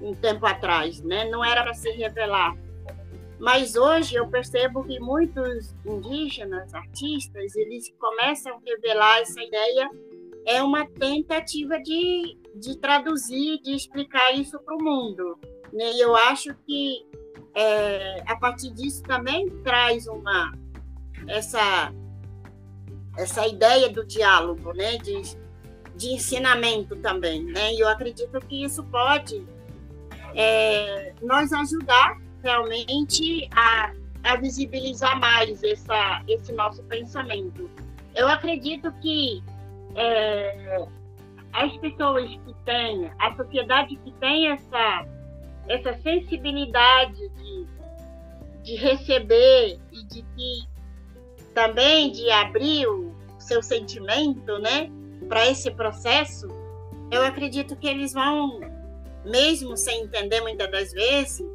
um tempo atrás, né? Não era para se revelar. Mas hoje eu percebo que muitos indígenas, artistas, eles começam a revelar essa ideia. É uma tentativa de, de traduzir, de explicar isso para o mundo. Né? E eu acho que é, a partir disso também traz uma essa essa ideia do diálogo, né? De, de ensinamento também, né? E eu acredito que isso pode é, nos ajudar realmente a, a visibilizar mais essa, esse nosso pensamento. Eu acredito que é, as pessoas que têm, a sociedade que tem essa, essa sensibilidade de, de receber e de que também de abrir o seu sentimento, né, para esse processo, eu acredito que eles vão, mesmo sem entender muitas das vezes,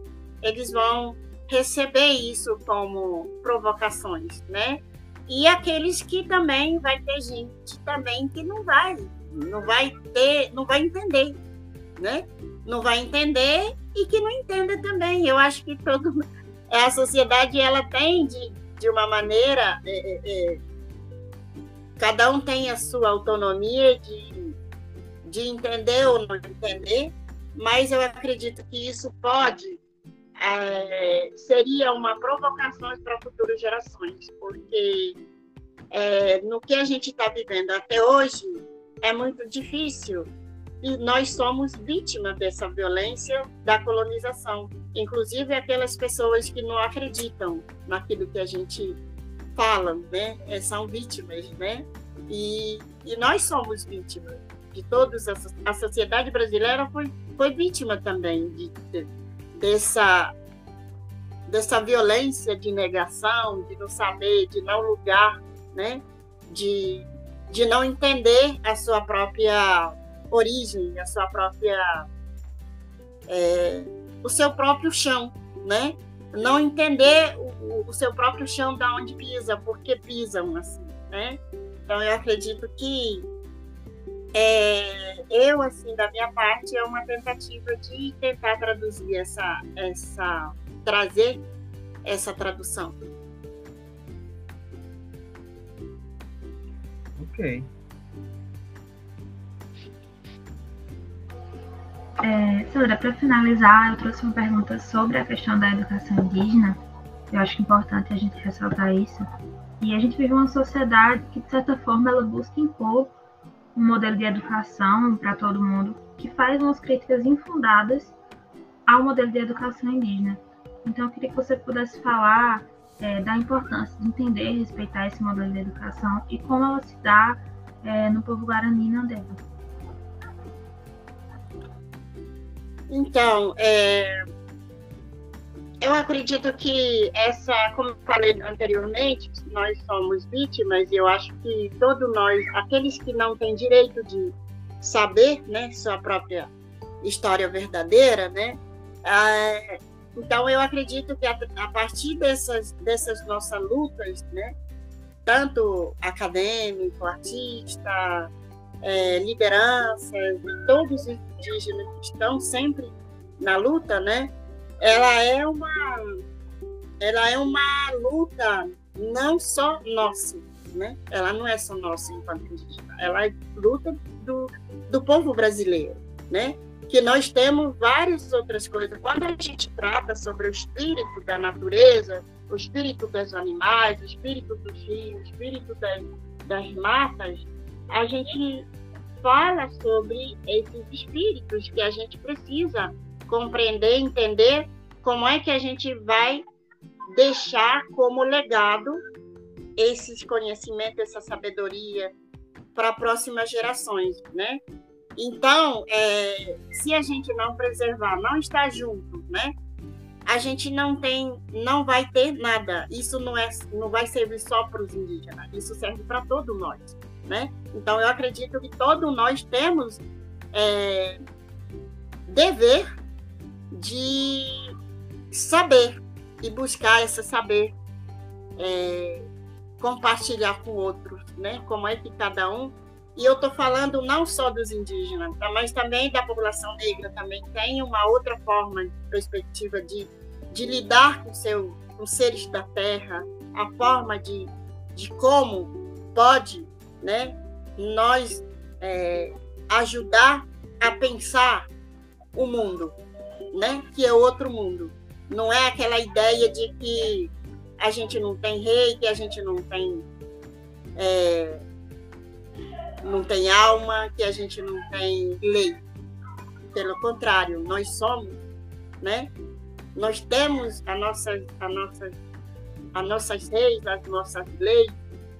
eles vão receber isso como provocações, né? E aqueles que também vai ter gente também que não vai, não vai ter, não vai entender, né? Não vai entender e que não entenda também. Eu acho que todo a sociedade ela tem de, de uma maneira é, é, é, cada um tem a sua autonomia de, de entender ou não entender, mas eu acredito que isso pode é, seria uma provocação para futuras gerações, porque é, no que a gente está vivendo até hoje é muito difícil e nós somos vítimas dessa violência da colonização, inclusive aquelas pessoas que não acreditam naquilo que a gente fala, né? É, são vítimas, né? E, e nós somos vítimas de todos a, sociedade brasileira foi foi vítima também de, de dessa dessa violência de negação, de não saber, de não lugar, né? De, de não entender a sua própria origem, a sua própria é, o seu próprio chão, né? Não entender o, o seu próprio chão da onde pisa, porque pisam assim, né? Então eu acredito que é, eu, assim, da minha parte, é uma tentativa de tentar traduzir essa, essa trazer essa tradução. Ok. É, Sandra, para finalizar, eu trouxe uma pergunta sobre a questão da educação indígena. Eu acho importante a gente ressaltar isso. E a gente vive uma sociedade que, de certa forma, ela busca impor um modelo de educação para todo mundo que faz umas críticas infundadas ao modelo de educação indígena. Então, eu queria que você pudesse falar é, da importância de entender e respeitar esse modelo de educação e como ela se dá é, no povo Guarani Nandeba. Então, é, eu acredito que essa, como falei anteriormente, nós somos vítimas e eu acho que todos nós, aqueles que não têm direito de saber, né, sua própria história verdadeira, né, é, então eu acredito que a, a, partir dessas dessas nossas lutas, né, tanto acadêmico, artista, é, lideranças, todos os indígenas que estão sempre na luta, né, ela é uma ela é uma luta não só nossa, né? Ela não é só nossa enquanto indígena, ela é luta do, do povo brasileiro, né? Que nós temos várias outras coisas. Quando a gente trata sobre o espírito da natureza, o espírito dos animais, o espírito dos rios, o espírito das, das matas, a gente fala sobre esses espíritos que a gente precisa compreender, entender como é que a gente vai deixar como legado esses conhecimentos, essa sabedoria para próximas gerações, né? Então, é, se a gente não preservar, não estar junto, né? A gente não tem, não vai ter nada. Isso não é, não vai servir só para os indígenas. Isso serve para todos nós, né? Então, eu acredito que todos nós temos é, dever de saber e buscar esse saber, é, compartilhar com outros, né? Como é que cada um. E eu estou falando não só dos indígenas, tá? mas também da população negra também tem uma outra forma, perspectiva de, de lidar com, seu, com seres da terra, a forma de, de como pode, né? Nós é, ajudar a pensar o mundo, né? Que é outro mundo. Não é aquela ideia de que a gente não tem rei, que a gente não tem é, não tem alma, que a gente não tem lei. Pelo contrário, nós somos, né? Nós temos a nossa, a nossa, as nossas reis, as nossas leis,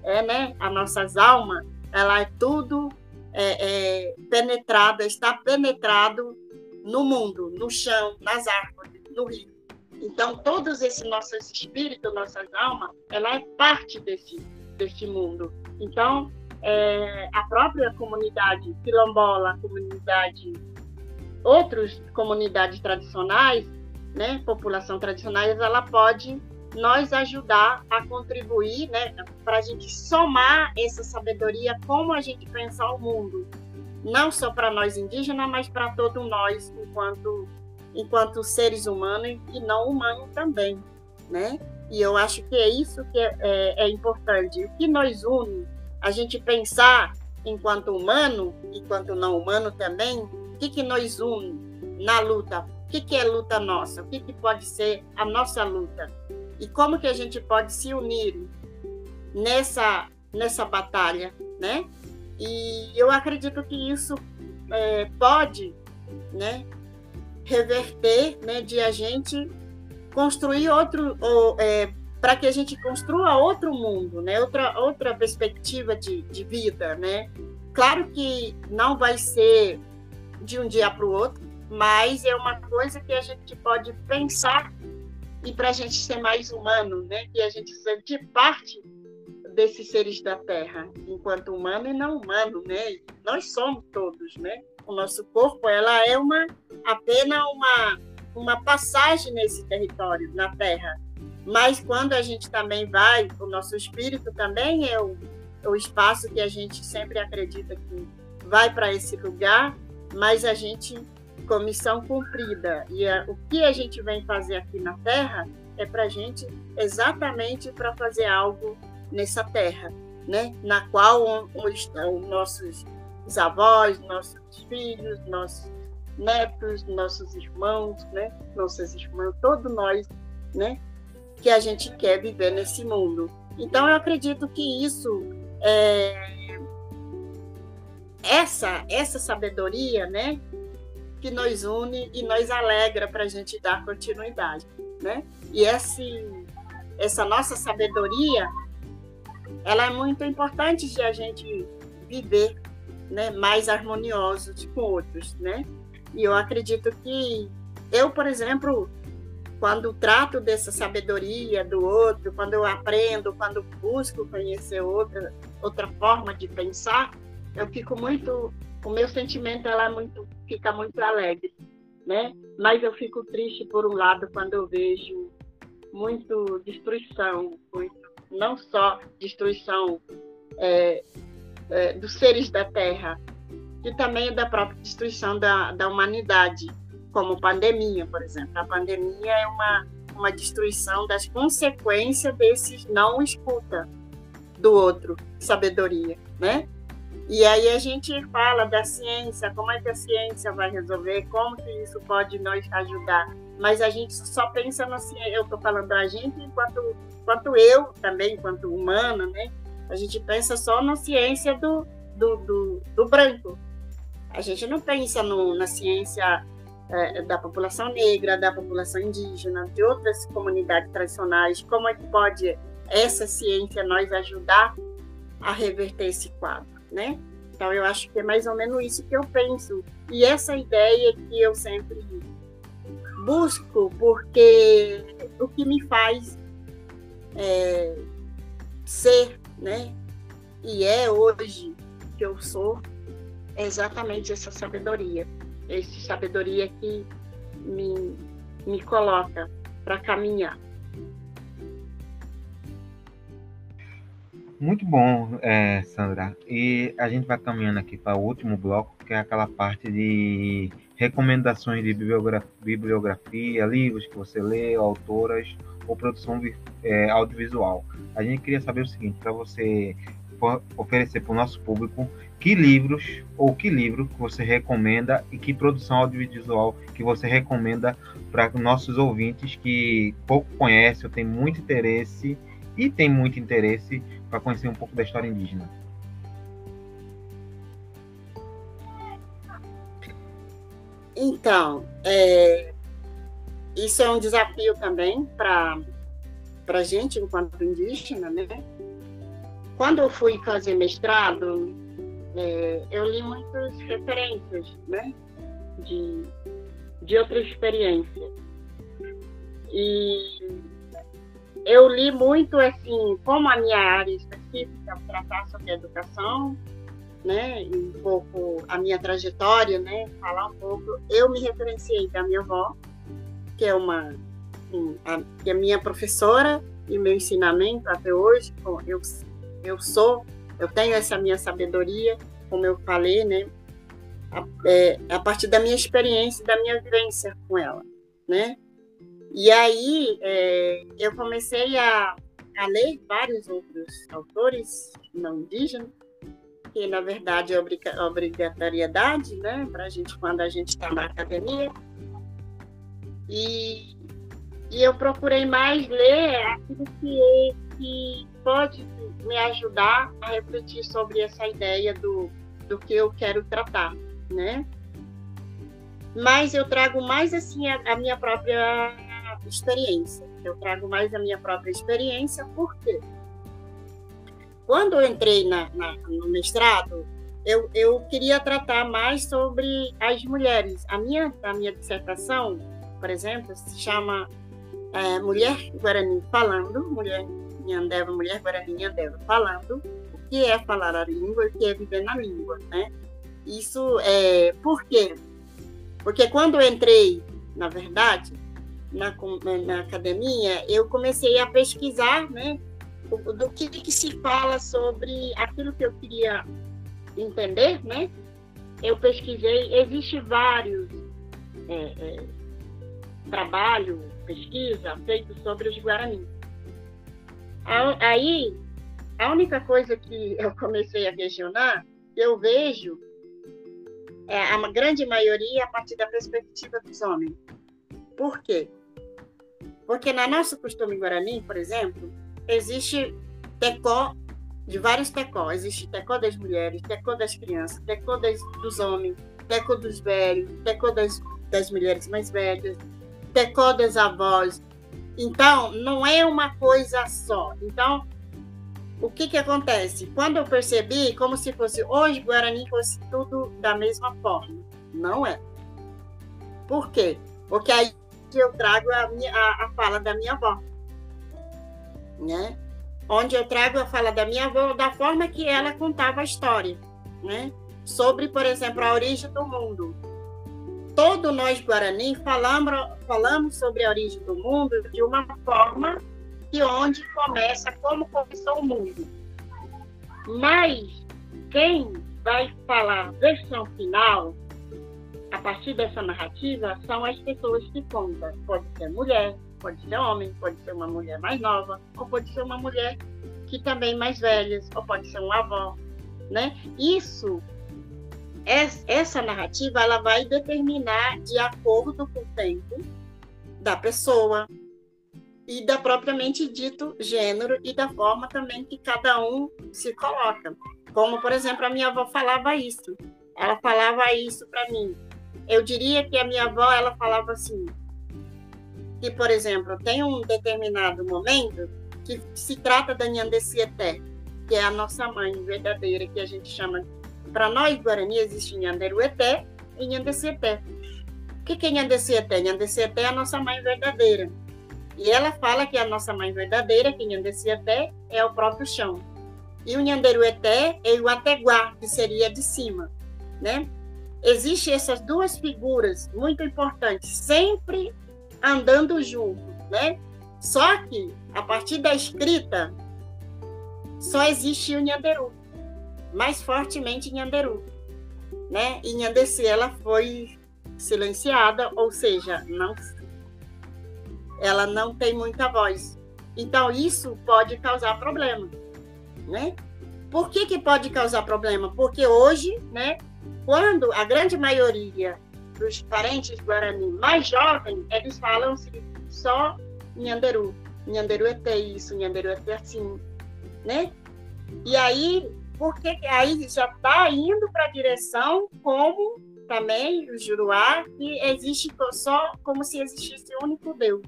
é, né? As nossas almas, ela é tudo é, é, penetrada, está penetrado no mundo, no chão, nas árvores, no rio. Então, todos esses nossos espíritos, nossas almas, ela é parte desse, desse mundo. Então, é, a própria comunidade quilombola, comunidade, outras comunidades tradicionais, né, população tradicionais, ela pode nós ajudar a contribuir, né, para a gente somar essa sabedoria, como a gente pensa o mundo, não só para nós indígenas, mas para todos nós enquanto enquanto seres humanos e não humanos também, né? E eu acho que é isso que é, é, é importante. O que nos une, a gente pensar enquanto humano, enquanto não humano também, o que, que nos une na luta? O que, que é luta nossa? O que, que pode ser a nossa luta? E como que a gente pode se unir nessa, nessa batalha, né? E eu acredito que isso é, pode, né, reverter, né, de a gente construir outro, é, para que a gente construa outro mundo, né, outra outra perspectiva de, de vida, né? Claro que não vai ser de um dia para o outro, mas é uma coisa que a gente pode pensar e para a gente ser mais humano, né? Que a gente sente parte desses seres da Terra, enquanto humano e não humano, né? Nós somos todos, né? O nosso corpo, ela é uma apenas uma uma passagem nesse território na Terra. Mas quando a gente também vai, o nosso espírito também é o, o espaço que a gente sempre acredita que vai para esse lugar, mas a gente com missão cumprida. E a, o que a gente vem fazer aqui na Terra é para gente exatamente para fazer algo nessa Terra, né? Na qual estão nossos avós, nossos filhos, nossos netos, nossos irmãos, né? Nossas irmãs, todos nós, né? Que a gente quer viver nesse mundo. Então eu acredito que isso é essa essa sabedoria, né? Que nos une e nos alegra para a gente dar continuidade, né? E esse, essa nossa sabedoria, ela é muito importante de a gente viver, né? Mais harmoniosos com outros, né? E eu acredito que eu, por exemplo, quando trato dessa sabedoria do outro, quando eu aprendo, quando busco conhecer outra outra forma de pensar, eu fico muito o meu sentimento ela é muito, fica muito alegre, né? Mas eu fico triste por um lado quando eu vejo muito destruição, muito, não só destruição é, é, dos seres da Terra, que também é da própria destruição da, da humanidade, como pandemia, por exemplo. A pandemia é uma, uma destruição das consequências desses não escuta do outro, sabedoria, né? E aí a gente fala da ciência, como é que a ciência vai resolver, como que isso pode nos ajudar. Mas a gente só pensa na ciência, eu estou falando da gente enquanto, enquanto eu também, enquanto humana, né? A gente pensa só na ciência do, do, do, do branco. A gente não pensa no, na ciência é, da população negra, da população indígena, de outras comunidades tradicionais, como é que pode essa ciência nos ajudar a reverter esse quadro né? Então eu acho que é mais ou menos isso que eu penso. E essa ideia que eu sempre busco, porque o que me faz é, ser, né? E é hoje que eu sou é exatamente essa sabedoria, essa sabedoria que me, me coloca para caminhar. Muito bom, é, Sandra. E a gente vai caminhando aqui para o último bloco, que é aquela parte de recomendações de bibliografia, bibliografia livros que você lê, autoras ou produção é, audiovisual. A gente queria saber o seguinte, para você oferecer para o nosso público que livros ou que livro que você recomenda e que produção audiovisual que você recomenda para nossos ouvintes que pouco conhecem ou têm muito interesse e tem muito interesse para conhecer um pouco da história indígena. Então, é, isso é um desafio também para a gente, enquanto indígena, né? Quando eu fui fazer mestrado, é, eu li muitas referências, né? De, de outra experiência. E eu li muito, assim, como a minha área específica, tratar sobre educação, né, um pouco a minha trajetória, né, falar um pouco. Eu me referenciei da minha avó, que é uma assim, a, que é minha professora e meu ensinamento até hoje. Eu eu sou, eu tenho essa minha sabedoria, como eu falei, né, a, é, a partir da minha experiência, da minha vivência com ela, né. E aí é, eu comecei a, a ler vários outros autores não indígenas que na verdade é obrigatoriedade, né, para a gente quando a gente está na academia. E, e eu procurei mais ler aquilo que, que pode me ajudar a refletir sobre essa ideia do, do que eu quero tratar, né? Mas eu trago mais assim a, a minha própria experiência. Eu trago mais a minha própria experiência, por quê? Quando eu entrei na, na, no mestrado, eu, eu queria tratar mais sobre as mulheres. A minha, a minha dissertação, por exemplo, se chama é, Mulher Guarani Falando, Mulher Nhandeva, Mulher Guarani Nhandeva Falando, o que é falar a língua o que é viver na língua, né? Isso é... Por quê? Porque quando eu entrei, na verdade, na, na academia, eu comecei a pesquisar, né? do que, que se fala sobre aquilo que eu queria entender, né? Eu pesquisei, existe vários é, é, trabalho, pesquisa feitos sobre os Guarani. Aí, a única coisa que eu comecei a questionar, eu vejo é, a grande maioria a partir da perspectiva dos homens. Por quê? Porque na nosso costume guarani, por exemplo, existe tecó de vários tecó. Existe tecó das mulheres, tecó das crianças, tecó das, dos homens, tecó dos velhos, tecó das, das mulheres mais velhas, tecó das avós. Então, não é uma coisa só. Então, o que que acontece? Quando eu percebi, como se fosse hoje Guarani fosse tudo da mesma forma. Não é. Por quê? Porque aí eu trago a, minha, a, a fala da minha avó né? Onde eu trago a fala da minha avó da forma que ela contava a história, né? Sobre, por exemplo, a origem do mundo. Todo nós Guarani falamos, falamos sobre a origem do mundo de uma forma que onde começa, como começou o mundo. Mas quem vai falar versão final a partir dessa narrativa são as pessoas que contam. Pode ser mulher, Pode ser homem, pode ser uma mulher mais nova, ou pode ser uma mulher que também mais velha, ou pode ser uma avó, né? Isso, essa narrativa, ela vai determinar de acordo com o tempo da pessoa e da propriamente dito gênero e da forma também que cada um se coloca. Como, por exemplo, a minha avó falava isso. Ela falava isso para mim. Eu diria que a minha avó, ela falava assim: que, por exemplo, tem um determinado momento que se trata da Nhandecieté, que é a nossa mãe verdadeira, que a gente chama. Para nós, Guarani, existe Nhanderueté e Nhandecieté. O que é Nhandecieté? Nhandecieté é a nossa mãe verdadeira. E ela fala que a nossa mãe verdadeira, que Nhandecieté, é o próprio chão. E o Nhanderueté é o Ateguá, que seria de cima, né? Existem essas duas figuras muito importantes, sempre andando junto, né? Só que, a partir da escrita, só existe o Nhanderu, mais fortemente Nhanderu, né? E Nhandeci, ela foi silenciada, ou seja, não, ela não tem muita voz. Então, isso pode causar problema, né? Por que, que pode causar problema? Porque hoje, né, quando a grande maioria dos parentes guarani mais jovens, eles falam só Nhanderu. Nhanderu é isso, Nhanderu é assim, né? E aí, porque aí já está indo para a direção como também, o Juruá, que existe só como se existisse um único Deus.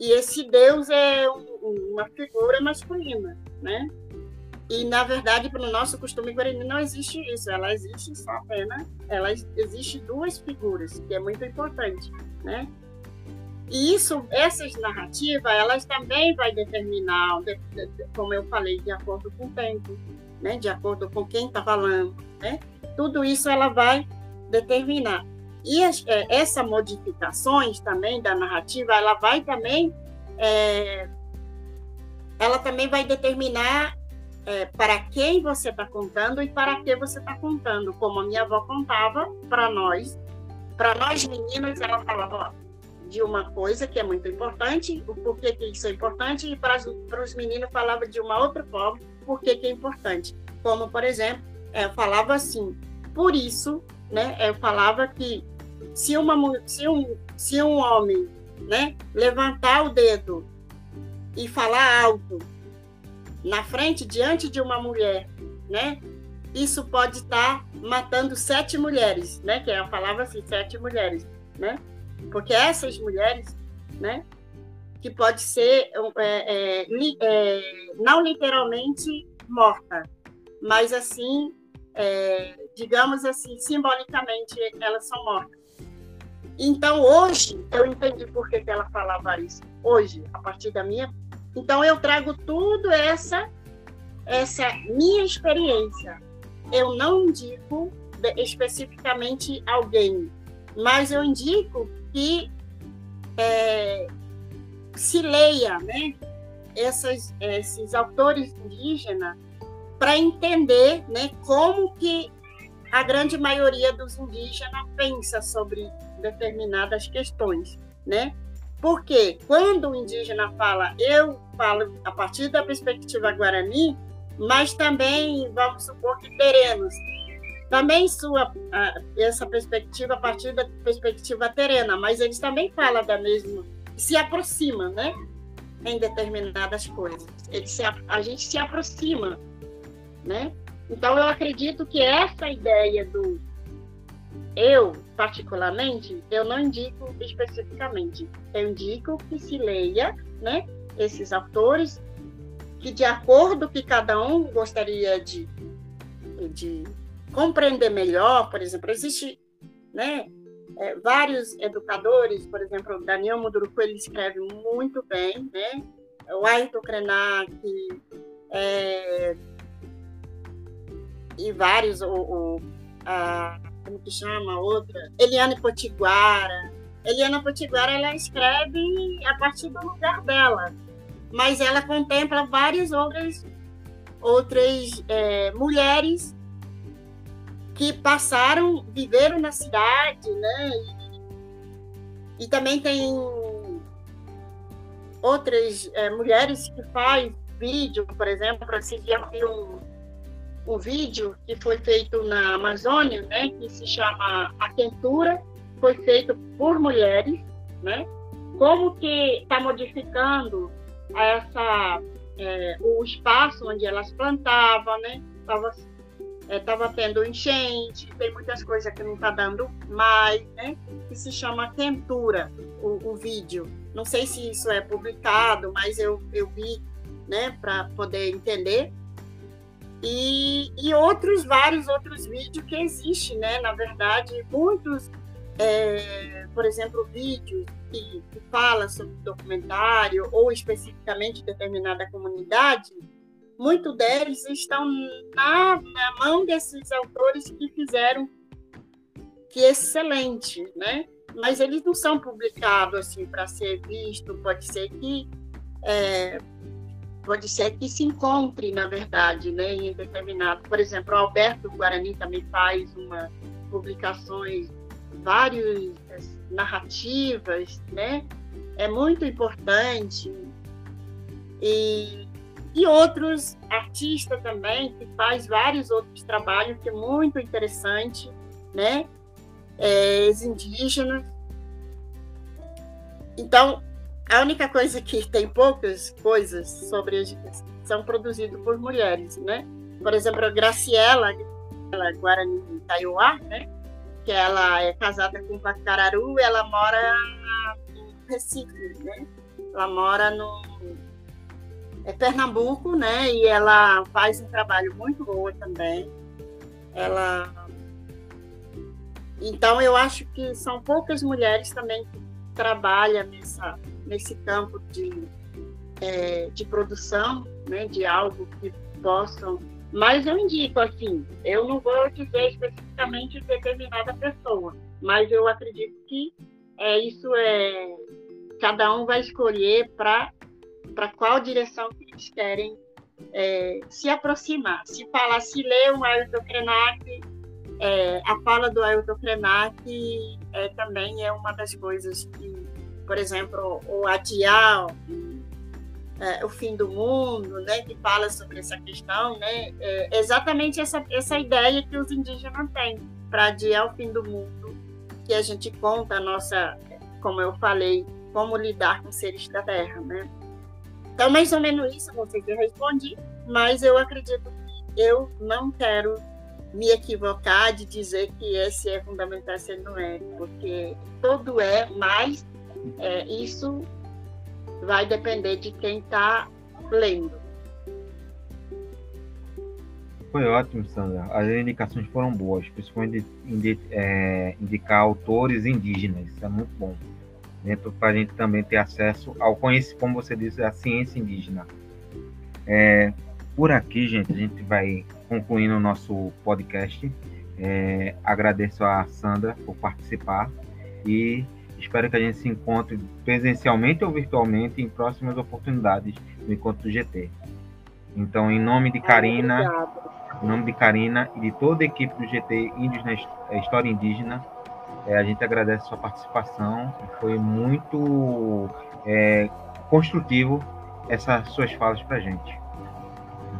E esse Deus é um, uma figura masculina, né? E, na verdade, para o nosso costume guarani não existe isso. Ela existe só apenas, ela existe duas figuras, que é muito importante, né? E isso, essas narrativas, elas também vai determinar, como eu falei, de acordo com o tempo, né? De acordo com quem está falando, né? Tudo isso ela vai determinar. E é, essa modificações também da narrativa, ela vai também, é, ela também vai determinar é, para quem você está contando e para que você está contando. Como a minha avó contava para nós, para nós meninas, ela falava de uma coisa que é muito importante, o porquê que isso é importante, e para, para os meninos falava de uma outra forma, porquê que é importante. Como, por exemplo, é, eu falava assim, por isso, né, eu falava que se, uma, se, um, se um homem né, levantar o dedo e falar alto na frente, diante de uma mulher, né? Isso pode estar matando sete mulheres, né? Que ela falava assim, sete mulheres, né? Porque essas mulheres, né? Que pode ser é, é, é, não literalmente morta, mas assim, é, digamos assim, simbolicamente elas são mortas. Então hoje eu entendi por que, que ela falava isso. Hoje, a partir da minha então eu trago tudo essa essa minha experiência. Eu não indico especificamente alguém, mas eu indico que é, se leia, né, essas, esses autores indígenas para entender, né, como que a grande maioria dos indígenas pensa sobre determinadas questões, né? Porque quando o indígena fala, eu falo a partir da perspectiva guarani, mas também, vamos supor que terenos, também sua essa perspectiva a partir da perspectiva terena, mas eles também falam da mesma, se aproxima, né? Em determinadas coisas. Eles se, a gente se aproxima, né? Então eu acredito que essa ideia do eu, particularmente, eu não indico especificamente. Eu indico que se leia, né, esses autores que de acordo que cada um gostaria de, de compreender melhor, por exemplo, existe, né, é, vários educadores, por exemplo, Daniel Muduruku, ele escreve muito bem, né, o Ayrton Krenak, é, e vários, o, o a, como que chama outra? Eliane Potiguara. Eliana Potiguara, ela escreve a partir do lugar dela, mas ela contempla várias outras, outras é, mulheres que passaram, viveram na cidade, né? E, e também tem outras é, mulheres que fazem vídeo, por exemplo, esse dia um, um vídeo que foi feito na Amazônia, né, que se chama A Quentura, foi feito por mulheres, né? Como que está modificando essa é, o espaço onde elas plantavam, né? Tava estava é, tendo enchente, tem muitas coisas que não está dando mais, né? Que se chama Quentura, o, o, vídeo. Não sei se isso é publicado, mas eu, eu vi, né? Para poder entender e, e outros, vários outros vídeos que existem, né? Na verdade, muitos, é, por exemplo, vídeos que, que fala sobre documentário ou especificamente determinada comunidade, muitos deles estão na, na mão desses autores que fizeram que é excelente, né? Mas eles não são publicados assim para ser visto. Pode ser que é, pode ser que se encontre, na verdade, né, em determinado. Por exemplo, o Alberto Guarani também faz uma publicações, várias narrativas, né? É muito importante. E, e outros artistas também que faz vários outros trabalhos que é muito interessante, né? É, os indígenas. Então, a única coisa que tem poucas coisas sobre são produzidas por mulheres, né? Por exemplo, a Graciela, ela é Guarani Itaiuá, né? Que ela é casada com Pacararu, ela mora no Recife, né? Ela mora no é Pernambuco, né? E ela faz um trabalho muito bom também. Ela então eu acho que são poucas mulheres também que trabalham nessa, nesse campo de, é, de produção, né? De algo que possam. Mas eu indico assim, eu não vou dizer especificamente determinada pessoa, mas eu acredito que é isso é cada um vai escolher para qual direção que eles querem é, se aproximar. Se falar, se ler um Ailton Krenak, é, a fala do Ailton Krenak é, também é uma das coisas que, por exemplo, o adiar é, o fim do mundo, né, que fala sobre essa questão, né, é exatamente essa, essa ideia que os indígenas têm para adiar o fim do mundo, que a gente conta a nossa, como eu falei, como lidar com seres da Terra, né? Então, mais ou menos isso, não sei se eu respondi, mas eu acredito que eu não quero me equivocar de dizer que esse é fundamental, esse não é, porque todo é, mas é, isso vai depender de quem está lendo. Foi ótimo, Sandra. As indicações foram boas, principalmente é, indicar autores indígenas. Isso é muito bom dentro para a gente também ter acesso ao conhecimento, como você disse, a ciência indígena. É, por aqui, gente, a gente vai concluindo o nosso podcast. É, agradeço a Sandra por participar e espero que a gente se encontre presencialmente ou virtualmente em próximas oportunidades no encontro do GT. Então, em nome de Karina, em nome de Karina e de toda a equipe do GT Índios na História Indígena, é, a gente agradece a sua participação. Foi muito é, construtivo essas suas falas para a gente.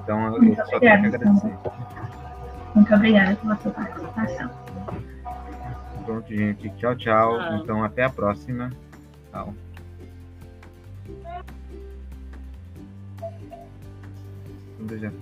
Então, eu muito só tenho que agradecer. Muito obrigada pela sua participação. Pronto, gente. Tchau, tchau. Ah. Então, até a próxima. Tchau. Um beijo.